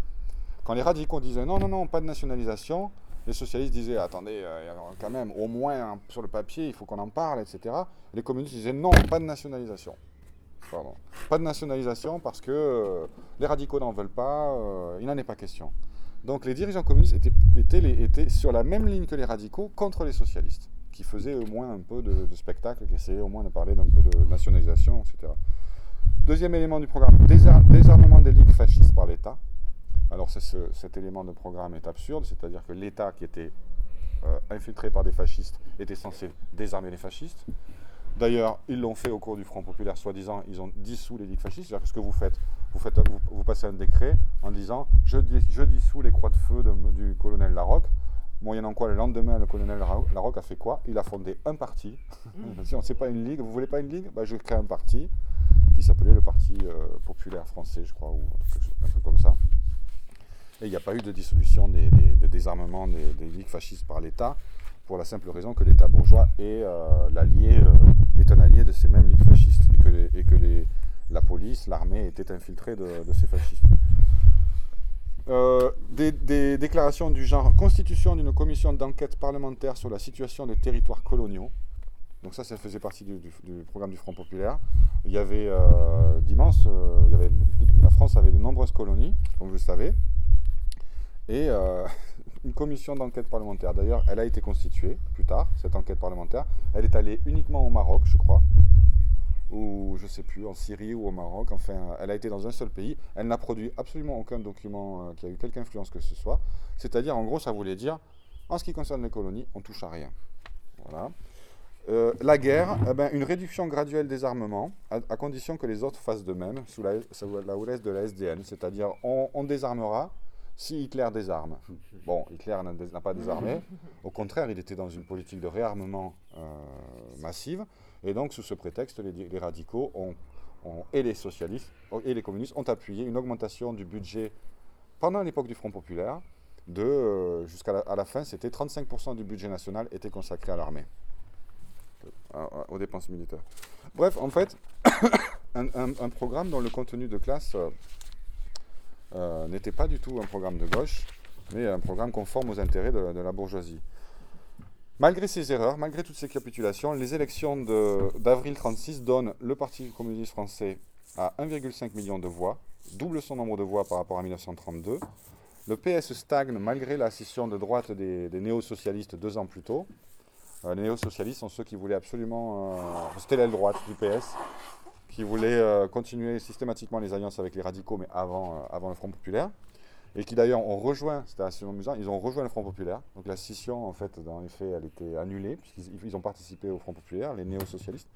Quand les radicaux disaient non, non, non, pas de nationalisation, les socialistes disaient attendez, euh, quand même, au moins hein, sur le papier, il faut qu'on en parle, etc. Les communistes disaient non, pas de nationalisation. Pardon. Pas de nationalisation parce que euh, les radicaux n'en veulent pas, euh, il n'en est pas question. Donc les dirigeants communistes étaient, étaient, étaient, sur la même ligne que les radicaux contre les socialistes, qui faisaient au moins un peu de, spectacle, qui essayaient au moins de parler d'un peu de nationalisation, etc. Deuxième élément du programme, désarmement des ligues fascistes par l'État. Alors cet élément de programme est absurde, c'est-à-dire que l'État qui était euh, infiltré par des fascistes était censé désarmer les fascistes. D'ailleurs, ils l'ont fait au cours du Front populaire, soi-disant, ils ont dissous les ligues fascistes. C'est-à-dire que ce que vous faites, vous, faites vous, passez un décret en disant je, je dissous les croix de feu du colonel Larocque. Moyennant quoi, le lendemain, le colonel Larocque a fait quoi? Il a fondé un parti. Mmh. <laughs> si on ne sait pas une ligue, vous voulez pas une ligue? Bah, Je crée un parti qui s'appelait le Parti euh, populaire français, je crois, ou un truc comme ça. Et il n'y a pas eu de dissolution de désarmement des, ligues fascistes par l'État, pour la simple raison que l'État bourgeois est, euh, euh, un allié de ces mêmes ligues fascistes, et que, la police, l'armée était infiltrée de, ces fascistes. Euh, des, déclarations du genre constitution d'une commission d'enquête parlementaire sur la situation des territoires coloniaux. Donc ça, ça faisait partie du, programme du Front populaire. Il y avait d'immenses, la France avait de nombreuses colonies, comme vous le savez, et euh, <laughs> une commission d'enquête parlementaire. D'ailleurs, elle a été constituée plus tard, cette enquête parlementaire. Elle est allée uniquement au Maroc, je crois, ou je ne sais plus, en Syrie ou au Maroc. Enfin, elle a été dans un seul pays. Elle n'a produit absolument aucun document qui a eu quelque influence que ce soit. C'est-à-dire, en gros, ça voulait dire, en ce qui concerne les colonies, on touche à rien. Voilà. Euh, la guerre, eh ben, une réduction graduelle des armements, à, condition que les autres fassent de même, sous la, houlesse de la SDN, c'est-à-dire on, désarmera si Hitler désarme. Bon, Hitler n'a pas désarmé, au contraire, il était dans une politique de réarmement euh, massive, et donc sous ce prétexte, les, radicaux ont, et les socialistes et les communistes ont appuyé une augmentation du budget pendant l'époque du Front populaire, euh, jusqu'à la, fin, c'était 35% du budget national était consacré à l'armée aux dépenses militaires. Bref, en fait, <coughs> un, programme dont le contenu de classe euh, euh, n'était pas du tout un programme de gauche, mais un programme conforme aux intérêts de, la bourgeoisie. Malgré ces erreurs, malgré toutes ces capitulations, les élections d'avril 36 donnent le Parti communiste français à 1,5 million de voix, double son nombre de voix par rapport à 1932. Le PS stagne malgré la scission de droite des, des néo-socialistes deux ans plus tôt. Euh, les néo-socialistes sont ceux qui voulaient absolument. Euh, c'était l'aile droite du PS, qui voulait euh, continuer systématiquement les alliances avec les radicaux, mais avant, avant le Front populaire. Et qui d'ailleurs ont rejoint, c'était assez amusant, ils ont rejoint le Front populaire. Donc la scission, en fait, dans les faits, elle était annulée, puisqu'ils ont participé au Front populaire, les néo-socialistes.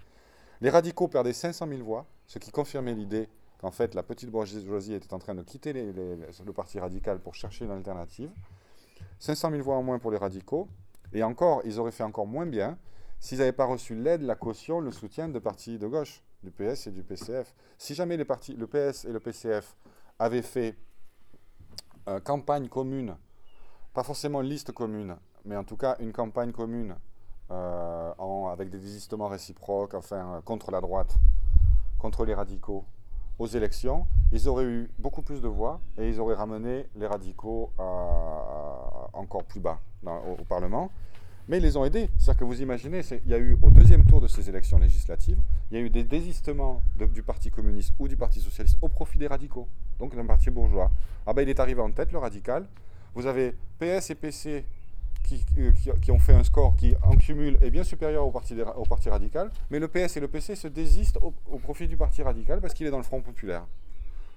Les radicaux perdaient 500 000 voix, ce qui confirmait l'idée qu'en fait la petite bourgeoisie était en train de quitter le parti radical pour chercher une alternative. 500 000 voix en moins pour les radicaux, et encore, ils auraient fait encore moins bien s'ils n'avaient pas reçu l'aide, la caution, le soutien de partis de gauche, du PS et du PCF. Si jamais les partis, le PS et le PCF avaient fait euh, campagne commune, pas forcément liste commune, mais en tout cas une campagne commune euh, avec des désistements réciproques, enfin euh, contre la droite, contre les radicaux, aux élections, ils auraient eu beaucoup plus de voix et ils auraient ramené les radicaux encore plus bas au, Parlement. Mais ils les ont aidés. C'est-à-dire que vous imaginez, il y a eu au deuxième tour de ces élections législatives, il y a eu des désistements du Parti communiste ou du Parti socialiste au profit des radicaux, donc d'un parti bourgeois. Ah ben il est arrivé en tête, le radical. Vous avez PS et PC euh, qui, ont fait un score qui, en cumul, est bien supérieur au parti, au parti radical, mais le PS et le PC se désistent au, profit du parti radical parce qu'il est dans le Front populaire.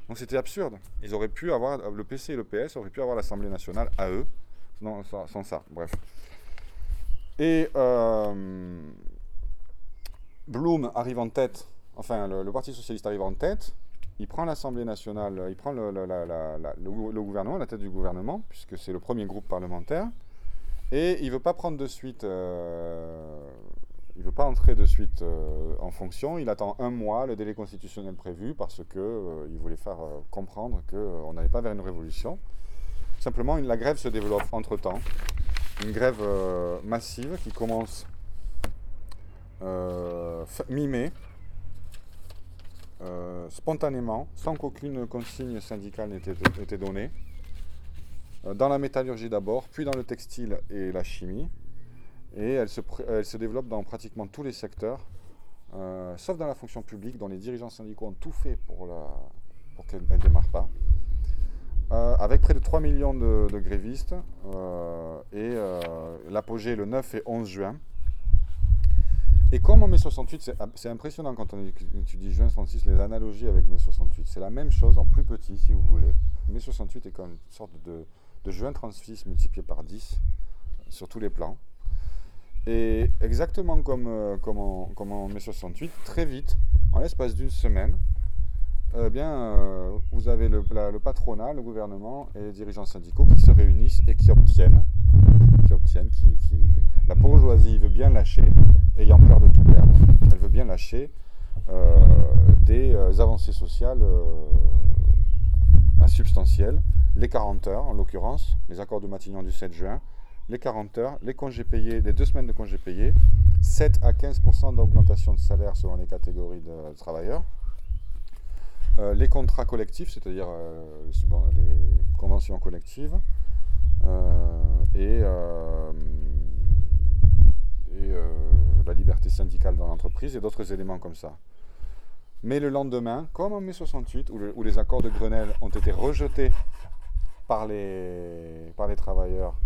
Donc c'était absurde. Ils auraient pu avoir, le PC et le PS auraient pu avoir l'Assemblée nationale à eux, sans, ça. Bref. Et euh, Blum arrive en tête, enfin le, Parti socialiste arrive en tête, il prend l'Assemblée nationale, il prend le, gouvernement, la tête du gouvernement, puisque c'est le premier groupe parlementaire. Et il ne veut pas prendre de suite, euh, il veut pas entrer de suite euh, en fonction. Il attend un mois, le délai constitutionnel prévu, parce qu'il euh, voulait faire comprendre qu'on n'allait pas vers une révolution. Simplement, la grève se développe entre-temps. Une grève massive qui commence mi-mai, spontanément, sans qu'aucune consigne syndicale n'était donnée. Euh, dans la métallurgie d'abord, puis dans le textile et la chimie. Et elle se, développe dans pratiquement tous les secteurs, euh, sauf dans la fonction publique, dont les dirigeants syndicaux ont tout fait pour, pour qu'elle ne démarre pas. Euh, avec près de 3 millions de, grévistes, et l'apogée le 9 et 11 juin. Et comme en mai 68, c'est impressionnant quand on étudie juin 66, les analogies avec mai 68. C'est la même chose en plus petit, si vous voulez. Mai 68 est comme une sorte de, juin 36 multiplié par 10 sur tous les plans. Et exactement comme, euh, comme, en, mai 68, très vite, en l'espace d'une semaine, eh bien, euh, vous avez le, patronat, le gouvernement et les dirigeants syndicaux qui se réunissent et qui obtiennent, qui obtiennent, qui, la bourgeoisie veut bien lâcher, ayant peur de tout perdre, elle veut bien lâcher euh, des avancées sociales substantielles les 40 heures en l'occurrence, les accords de Matignon du 7 juin, les 40 heures, les congés payés, les deux semaines de congés payés, 7 à 15% d'augmentation de salaire selon les catégories de travailleurs, euh, les contrats collectifs, c'est-à-dire euh, les conventions collectives, euh, et, la liberté syndicale dans l'entreprise et d'autres éléments comme ça. Mais le lendemain, comme en mai 68, où, les accords de Grenelle ont été rejetés par les, par les travailleurs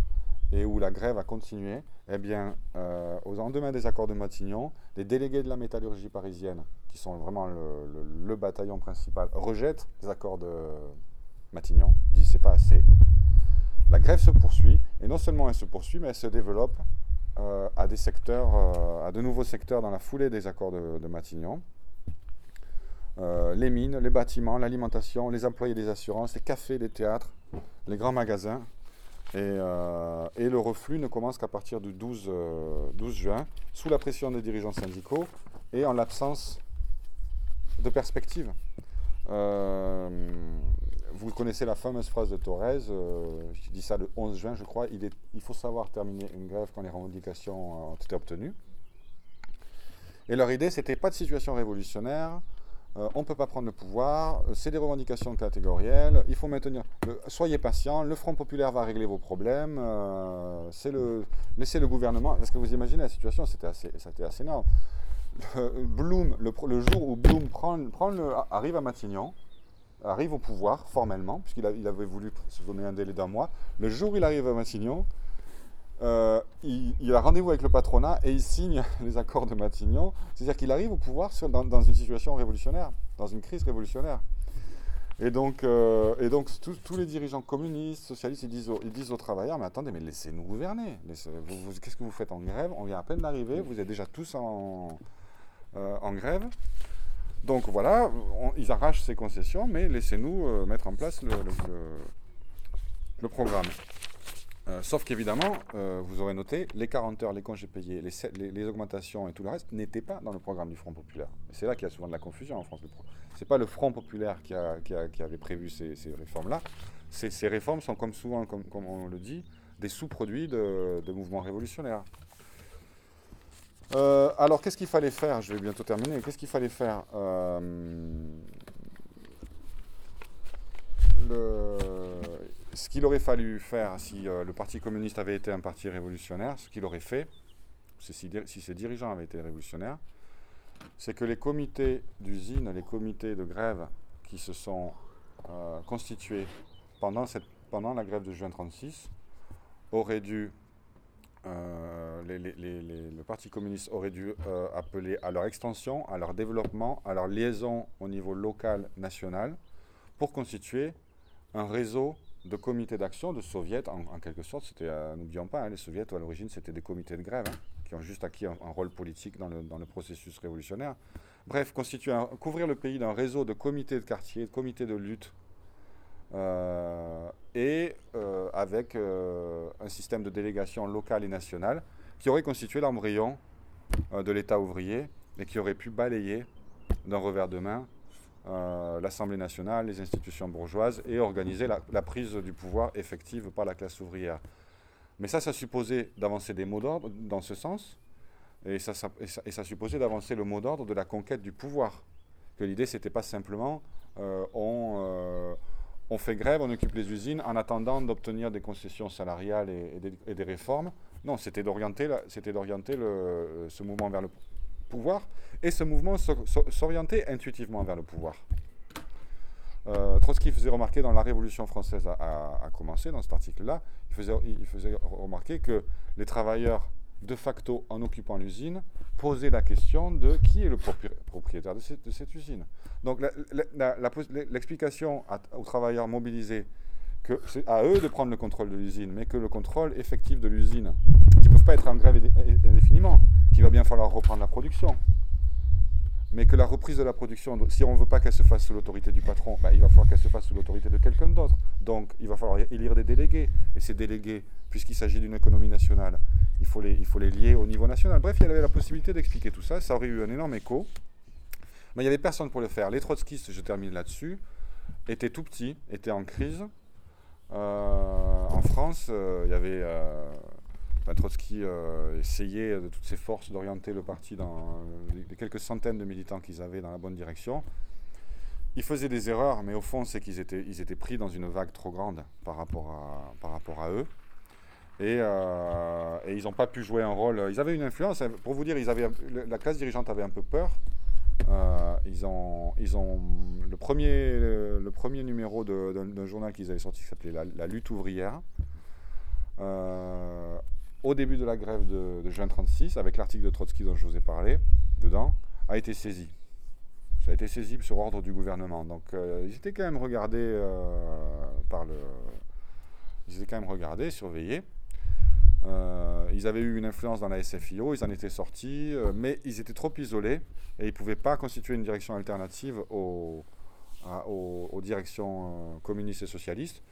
et où la grève a continué, eh bien, euh, au lendemain des accords de Matignon, les délégués de la métallurgie parisienne, qui sont vraiment le, bataillon principal, rejettent les accords de Matignon, disent c'est pas assez. La grève se poursuit, et non seulement elle se poursuit, mais elle se développe euh, à des secteurs, euh, à de nouveaux secteurs dans la foulée des accords de, Matignon. les mines, les bâtiments, l'alimentation, les employés des assurances, les cafés, les théâtres, les grands magasins, euh, et, le reflux ne commence qu'à partir du 12, 12, euh, juin, sous la pression des dirigeants syndicaux et en l'absence de perspective. Euh, vous connaissez la fameuse phrase de Thorez, je dis ça le 11 juin, je crois, il, il faut savoir terminer une grève quand les revendications ont été obtenues. Et leur idée, c'était pas de situation révolutionnaire, euh, on ne peut pas prendre le pouvoir, euh, c'est des revendications catégorielles, il faut maintenir. soyez patient, le Front populaire va régler vos problèmes, euh, le, laissez le gouvernement. Parce que vous imaginez la situation, c'était assez, assez énorme. Bloom, le, jour où Bloom arrive à Matignon, arrive au pouvoir formellement, puisqu'il avait voulu se donner un délai d'un mois, le jour où il arrive à Matignon, euh, il, a rendez-vous avec le patronat et il signe <laughs> les accords de Matignon. C'est-à-dire qu'il arrive au pouvoir dans, une situation révolutionnaire, dans une crise révolutionnaire. Et donc, euh, et donc tous les dirigeants communistes, socialistes, ils disent, aux, travailleurs, mais attendez, mais laissez-nous gouverner. Qu'est-ce que vous faites en grève? On vient à peine d'arriver, vous êtes déjà tous en, euh, grève. Donc voilà, ils arrachent ces concessions, mais laissez-nous mettre en place le programme. Euh, sauf qu'évidemment, euh, vous aurez noté, les 40 heures, les congés payés, les, augmentations et tout le reste n'étaient pas dans le programme du Front populaire. C'est là qu'il y a souvent de la confusion en France. Ce n'est pas le Front populaire qui, avait prévu ces, réformes-là. Ces, réformes sont, comme souvent, comme, on le dit, des sous-produits de, mouvements révolutionnaires. Euh, alors, qu'est-ce qu'il fallait faire? Je vais bientôt terminer. Qu'est-ce qu'il fallait faire? Le ce qu'il aurait fallu faire si euh, le Parti communiste avait été un parti révolutionnaire, ce qu'il aurait fait, si, si, ses dirigeants avaient été révolutionnaires, c'est que les comités d'usine, les comités de grève qui se sont euh, constitués pendant, cette, pendant la grève de juin 36 auraient dû, euh, le Parti communiste aurait dû appeler à leur extension, à leur développement, à leur liaison au niveau local, national, pour constituer un réseau de comités d'action de soviets, en, quelque sorte. C'était, euh, n'oublions pas, hein, les soviets, à l'origine, c'était des comités de grève, hein, qui ont juste acquis un, rôle politique dans le, dans le, processus révolutionnaire. Bref, constituer couvrir le pays d'un réseau de comités de quartier, de comités de lutte, euh, et euh, avec un système de délégation locale et nationale qui aurait constitué l'embryon de l'État ouvrier et qui aurait pu balayer d'un revers de main euh, l'Assemblée nationale, les institutions bourgeoises et organiser la, prise du pouvoir effective par la classe ouvrière. Mais ça, ça supposait d'avancer des mots d'ordre dans ce sens, et ça, et ça, supposait d'avancer le mot d'ordre de la conquête du pouvoir. Que l'idée, c'était pas simplement euh, on, euh, on, fait grève, on occupe les usines en attendant d'obtenir des concessions salariales et, des, réformes. Non, c'était d'orienter, c'était d'orienter ce mouvement vers le, pouvoir, et ce mouvement s'orientait intuitivement vers le pouvoir. Euh, Trotsky faisait remarquer dans la Révolution française a, commencé, dans cet article-là, il faisait, remarquer que les travailleurs, de facto, en occupant l'usine, posaient la question de qui est le propriétaire de cette, usine. Donc l'explication aux travailleurs mobilisés que c'est à eux de prendre le contrôle de l'usine, mais que le contrôle effectif de l'usine, pas être en grève indéfiniment, qu'il va bien falloir reprendre la production. Mais que la reprise de la production, si on ne veut pas qu'elle se fasse sous l'autorité du patron, bah, il va falloir qu'elle se fasse sous l'autorité de quelqu'un d'autre. Donc il va falloir élire des délégués. Et ces délégués, puisqu'il s'agit d'une économie nationale, il faut, les, il faut les lier au niveau national. Bref, il y avait la possibilité d'expliquer tout ça. Ça aurait eu un énorme écho. Mais il n'y avait personne pour le faire. Les trotskistes, je termine là-dessus, étaient tout petits, étaient en crise. Euh, en France, euh, il y avait euh, Trotsky euh, essayait de toutes ses forces d'orienter le parti dans les quelques centaines de militants qu'ils avaient dans la bonne direction. Ils faisaient des erreurs, mais au fond, c'est qu'ils étaient, pris dans une vague trop grande par rapport à, eux. Et, ils n'ont pas pu jouer un rôle. Ils avaient une influence. Pour vous dire, ils avaient, la classe dirigeante avait un peu peur. ils, ont, le, premier numéro d'un journal qu'ils avaient sorti qui s'appelait la, lutte ouvrière. Au début de la grève de, juin 36, avec l'article de Trotsky dont je vous ai parlé, dedans, a été saisi ça a été saisi sur ordre du gouvernement. Donc euh, ils étaient quand même regardés euh, par le. Ils étaient quand même regardés, surveillés. Euh, ils avaient eu une influence dans la SFIO, ils en étaient sortis, mais ils étaient trop isolés et ils ne pouvaient pas constituer une direction alternative aux, aux, directions communistes et socialistes.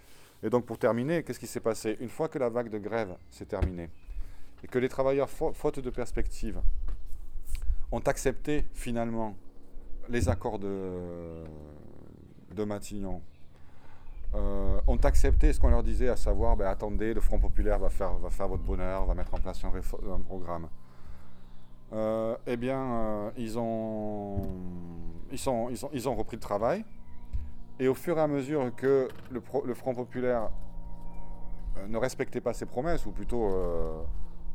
Et donc pour terminer, qu'est-ce qui s'est passé? Une fois que la vague de grève s'est terminée et que les travailleurs, faute de perspective, ont accepté finalement les accords de, de Matignon euh, ont accepté ce qu'on leur disait, à savoir, ben, attendez, le Front populaire va faire, votre bonheur, va mettre en place un, programme. Euh, eh bien, euh, ils, ont, ils, ils, ils, ont repris le travail. Et au fur et à mesure que le, Front populaire ne respectait pas ses promesses, ou plutôt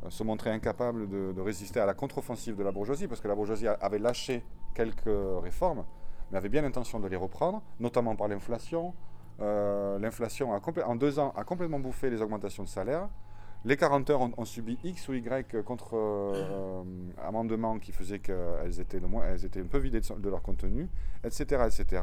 se montrait incapable de, de résister à la contre-offensive de la bourgeoisie, parce que la bourgeoisie avait lâché quelques réformes, mais avait bien l'intention de les reprendre, notamment par l'inflation. Euh, l'inflation, en deux ans, a complètement bouffé les augmentations de salaire. Les 40 heures ont, subi X ou Y contre euh, amendements qui faisaient qu'elles étaient, elles étaient un peu vidées de, leur contenu, etc., etc.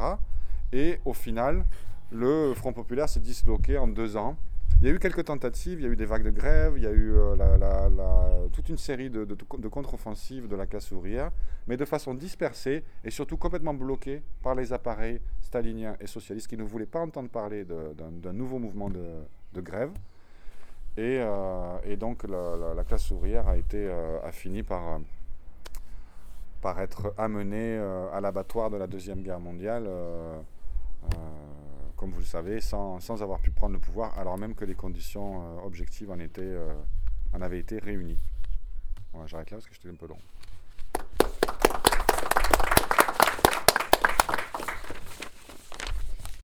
Et au final, le Front populaire s'est disloqué en deux ans il y a eu quelques tentatives, il y a eu des vagues de grève, il y a eu euh, toute une série de, contre-offensives de la classe ouvrière, mais de façon dispersée et surtout complètement bloquée par les appareils staliniens et socialistes qui ne voulaient pas entendre parler d'un nouveau mouvement de, grève. Euh, et, donc la, classe ouvrière euh, a fini par, par être amenée à l'abattoir de la Deuxième Guerre mondiale euh, comme vous le savez, sans, sans, avoir pu prendre le pouvoir, alors même que les conditions euh, objectives en, étaient, euh, en avaient été réunies. Voilà, J'arrête là parce que j'étais un peu long.